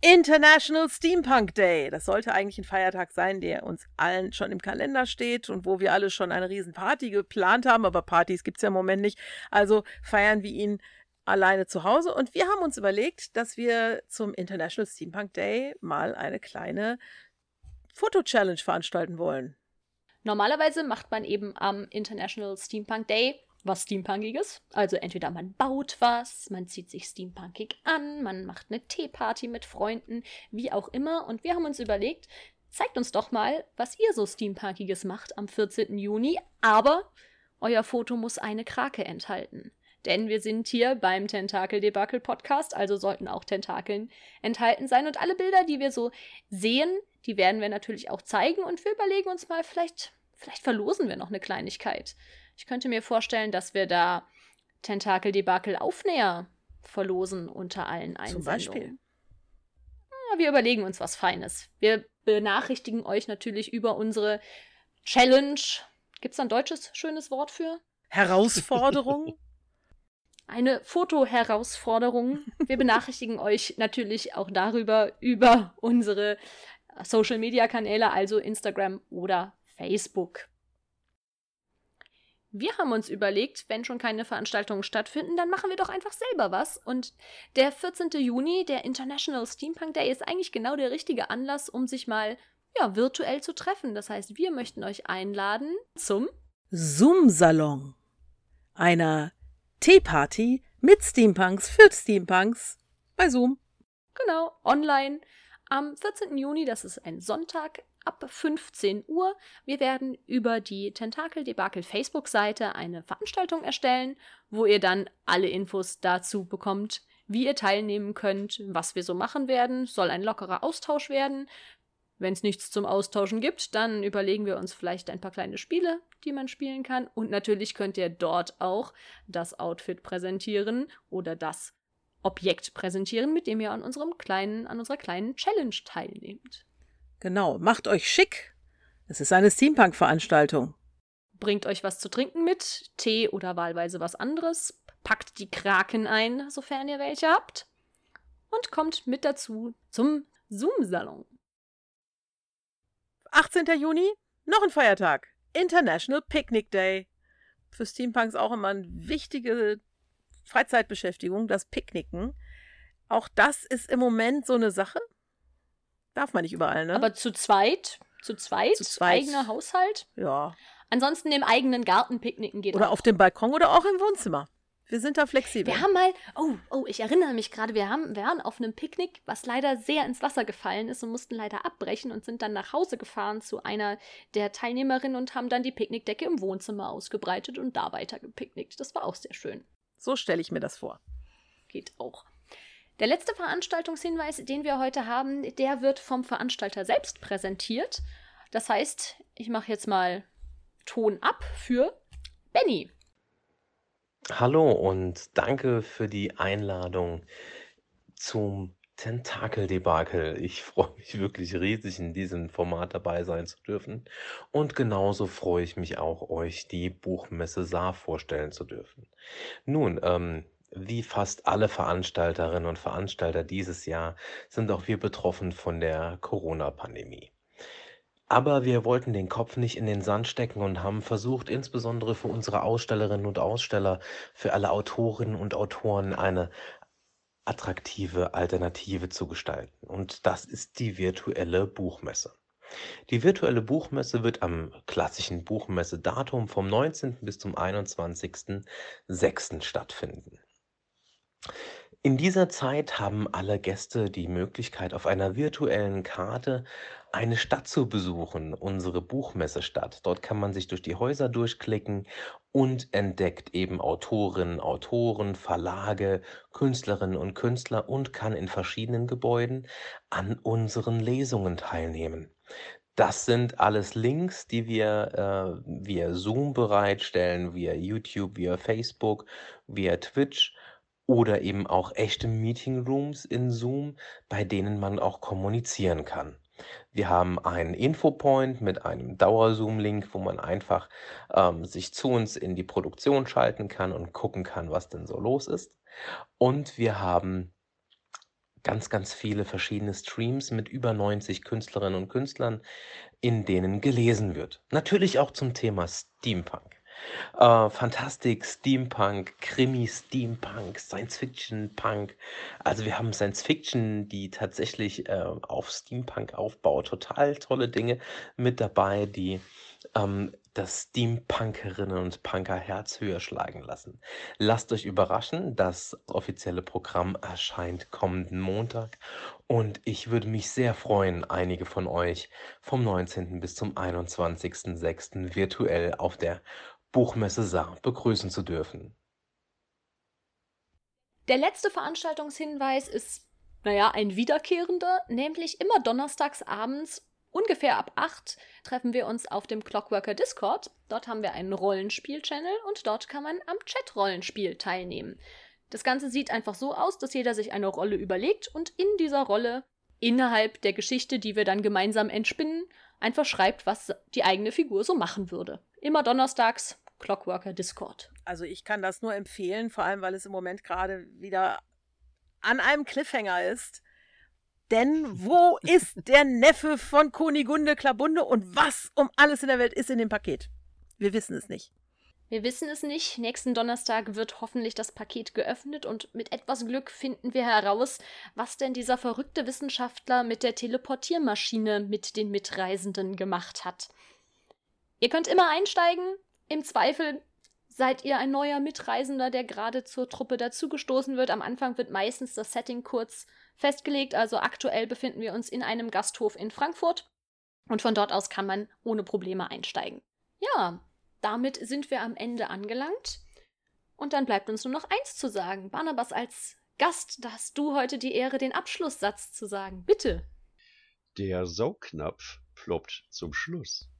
International Steampunk Day. Das sollte eigentlich ein Feiertag sein, der uns allen schon im Kalender steht und wo wir alle schon eine Riesenparty geplant haben, aber Partys gibt es ja im Moment nicht. Also feiern wir ihn alleine zu Hause. Und wir haben uns überlegt, dass wir zum International Steampunk Day mal eine kleine Foto-Challenge veranstalten wollen. Normalerweise macht man eben am International Steampunk Day was Steampunkiges. Also entweder man baut was, man zieht sich steampunkig an, man macht eine Teeparty mit Freunden, wie auch immer. Und wir haben uns überlegt, zeigt uns doch mal, was ihr so Steampunkiges macht am 14. Juni. Aber euer Foto muss eine Krake enthalten. Denn wir sind hier beim Tentakel-Debakel-Podcast, also sollten auch Tentakeln enthalten sein. Und alle Bilder, die wir so sehen, die werden wir natürlich auch zeigen. Und wir überlegen uns mal, vielleicht, vielleicht verlosen wir noch eine Kleinigkeit. Ich könnte mir vorstellen, dass wir da Tentakel-Debakel-Aufnäher verlosen unter allen Einsendungen. Zum Beispiel. Ja, wir überlegen uns was Feines. Wir benachrichtigen euch natürlich über unsere Challenge. Gibt es ein deutsches schönes Wort für? Herausforderung? Eine Foto-Herausforderung. Wir benachrichtigen euch natürlich auch darüber über unsere Social-Media-Kanäle, also Instagram oder Facebook. Wir haben uns überlegt, wenn schon keine Veranstaltungen stattfinden, dann machen wir doch einfach selber was. Und der 14. Juni, der International Steampunk Day, ist eigentlich genau der richtige Anlass, um sich mal ja, virtuell zu treffen. Das heißt, wir möchten euch einladen zum Zoom-Salon. Einer Teeparty mit Steampunks für Steampunks bei Zoom. Genau, online am 14. Juni, das ist ein Sonntag, ab 15 Uhr. Wir werden über die Tentakel Debakel Facebook-Seite eine Veranstaltung erstellen, wo ihr dann alle Infos dazu bekommt, wie ihr teilnehmen könnt, was wir so machen werden. Soll ein lockerer Austausch werden. Wenn es nichts zum Austauschen gibt, dann überlegen wir uns vielleicht ein paar kleine Spiele, die man spielen kann. Und natürlich könnt ihr dort auch das Outfit präsentieren oder das Objekt präsentieren, mit dem ihr an unserem kleinen, an unserer kleinen Challenge teilnehmt. Genau, macht euch schick. Es ist eine Steampunk-Veranstaltung. Bringt euch was zu trinken mit, Tee oder wahlweise was anderes. Packt die Kraken ein, sofern ihr welche habt. Und kommt mit dazu zum Zoom-Salon. 18. Juni, noch ein Feiertag. International Picnic Day. Für Steampunks auch immer eine wichtige Freizeitbeschäftigung, das Picknicken. Auch das ist im Moment so eine Sache. Darf man nicht überall, ne? Aber zu zweit? Zu zweit? Zu zweit. Eigener Haushalt? Ja. Ansonsten im eigenen Garten picknicken geht Oder auch. auf dem Balkon oder auch im Wohnzimmer. Wir sind da flexibel. Wir haben mal, oh, oh, ich erinnere mich gerade, wir haben, wir waren auf einem Picknick, was leider sehr ins Wasser gefallen ist und mussten leider abbrechen und sind dann nach Hause gefahren zu einer der Teilnehmerinnen und haben dann die Picknickdecke im Wohnzimmer ausgebreitet und da weiter gepicknickt. Das war auch sehr schön. So stelle ich mir das vor. Geht auch. Der letzte Veranstaltungshinweis, den wir heute haben, der wird vom Veranstalter selbst präsentiert. Das heißt, ich mache jetzt mal Ton ab für Benny. Hallo und danke für die Einladung zum Tentakel-Debakel. Ich freue mich wirklich riesig, in diesem Format dabei sein zu dürfen. Und genauso freue ich mich auch, euch die Buchmesse Saar vorstellen zu dürfen. Nun, ähm, wie fast alle Veranstalterinnen und Veranstalter dieses Jahr sind auch wir betroffen von der Corona-Pandemie. Aber wir wollten den Kopf nicht in den Sand stecken und haben versucht, insbesondere für unsere Ausstellerinnen und Aussteller, für alle Autorinnen und Autoren eine attraktive Alternative zu gestalten. Und das ist die virtuelle Buchmesse. Die virtuelle Buchmesse wird am klassischen Buchmessedatum vom 19. bis zum 21.06. stattfinden. In dieser Zeit haben alle Gäste die Möglichkeit, auf einer virtuellen Karte eine Stadt zu besuchen, unsere Buchmessestadt. Dort kann man sich durch die Häuser durchklicken und entdeckt eben Autorinnen, Autoren, Verlage, Künstlerinnen und Künstler und kann in verschiedenen Gebäuden an unseren Lesungen teilnehmen. Das sind alles Links, die wir äh, via Zoom bereitstellen, via YouTube, via Facebook, via Twitch oder eben auch echte Meeting Rooms in Zoom, bei denen man auch kommunizieren kann. Wir haben einen Infopoint mit einem Dauer-Zoom-Link, wo man einfach ähm, sich zu uns in die Produktion schalten kann und gucken kann, was denn so los ist. Und wir haben ganz, ganz viele verschiedene Streams mit über 90 Künstlerinnen und Künstlern, in denen gelesen wird. Natürlich auch zum Thema Steampunk. Äh, Fantastik, Steampunk, Krimi, Steampunk, Science Fiction, Punk. Also wir haben Science Fiction, die tatsächlich äh, auf Steampunk aufbaut. Total tolle Dinge mit dabei, die ähm, das Steampunkerinnen und Punker Herz höher schlagen lassen. Lasst euch überraschen, das offizielle Programm erscheint kommenden Montag und ich würde mich sehr freuen, einige von euch vom 19. bis zum 21.06. virtuell auf der Buchmesse Saar begrüßen zu dürfen. Der letzte Veranstaltungshinweis ist, naja, ein wiederkehrender, nämlich immer donnerstags abends, ungefähr ab 8, treffen wir uns auf dem Clockworker Discord. Dort haben wir einen Rollenspiel-Channel und dort kann man am Chat-Rollenspiel teilnehmen. Das Ganze sieht einfach so aus, dass jeder sich eine Rolle überlegt und in dieser Rolle innerhalb der Geschichte, die wir dann gemeinsam entspinnen, einfach schreibt, was die eigene Figur so machen würde. Immer donnerstags Clockworker Discord. Also ich kann das nur empfehlen, vor allem weil es im Moment gerade wieder an einem Cliffhanger ist. Denn wo ist der Neffe von Kunigunde Klabunde und was um alles in der Welt ist in dem Paket? Wir wissen es nicht. Wir wissen es nicht. Nächsten Donnerstag wird hoffentlich das Paket geöffnet und mit etwas Glück finden wir heraus, was denn dieser verrückte Wissenschaftler mit der Teleportiermaschine mit den Mitreisenden gemacht hat. Ihr könnt immer einsteigen, im Zweifel seid ihr ein neuer Mitreisender, der gerade zur Truppe dazugestoßen wird. Am Anfang wird meistens das Setting kurz festgelegt. Also aktuell befinden wir uns in einem Gasthof in Frankfurt und von dort aus kann man ohne Probleme einsteigen. Ja, damit sind wir am Ende angelangt. Und dann bleibt uns nur noch eins zu sagen. Barnabas, als Gast, da hast du heute die Ehre, den Abschlusssatz zu sagen. Bitte. Der Saugnapf ploppt zum Schluss.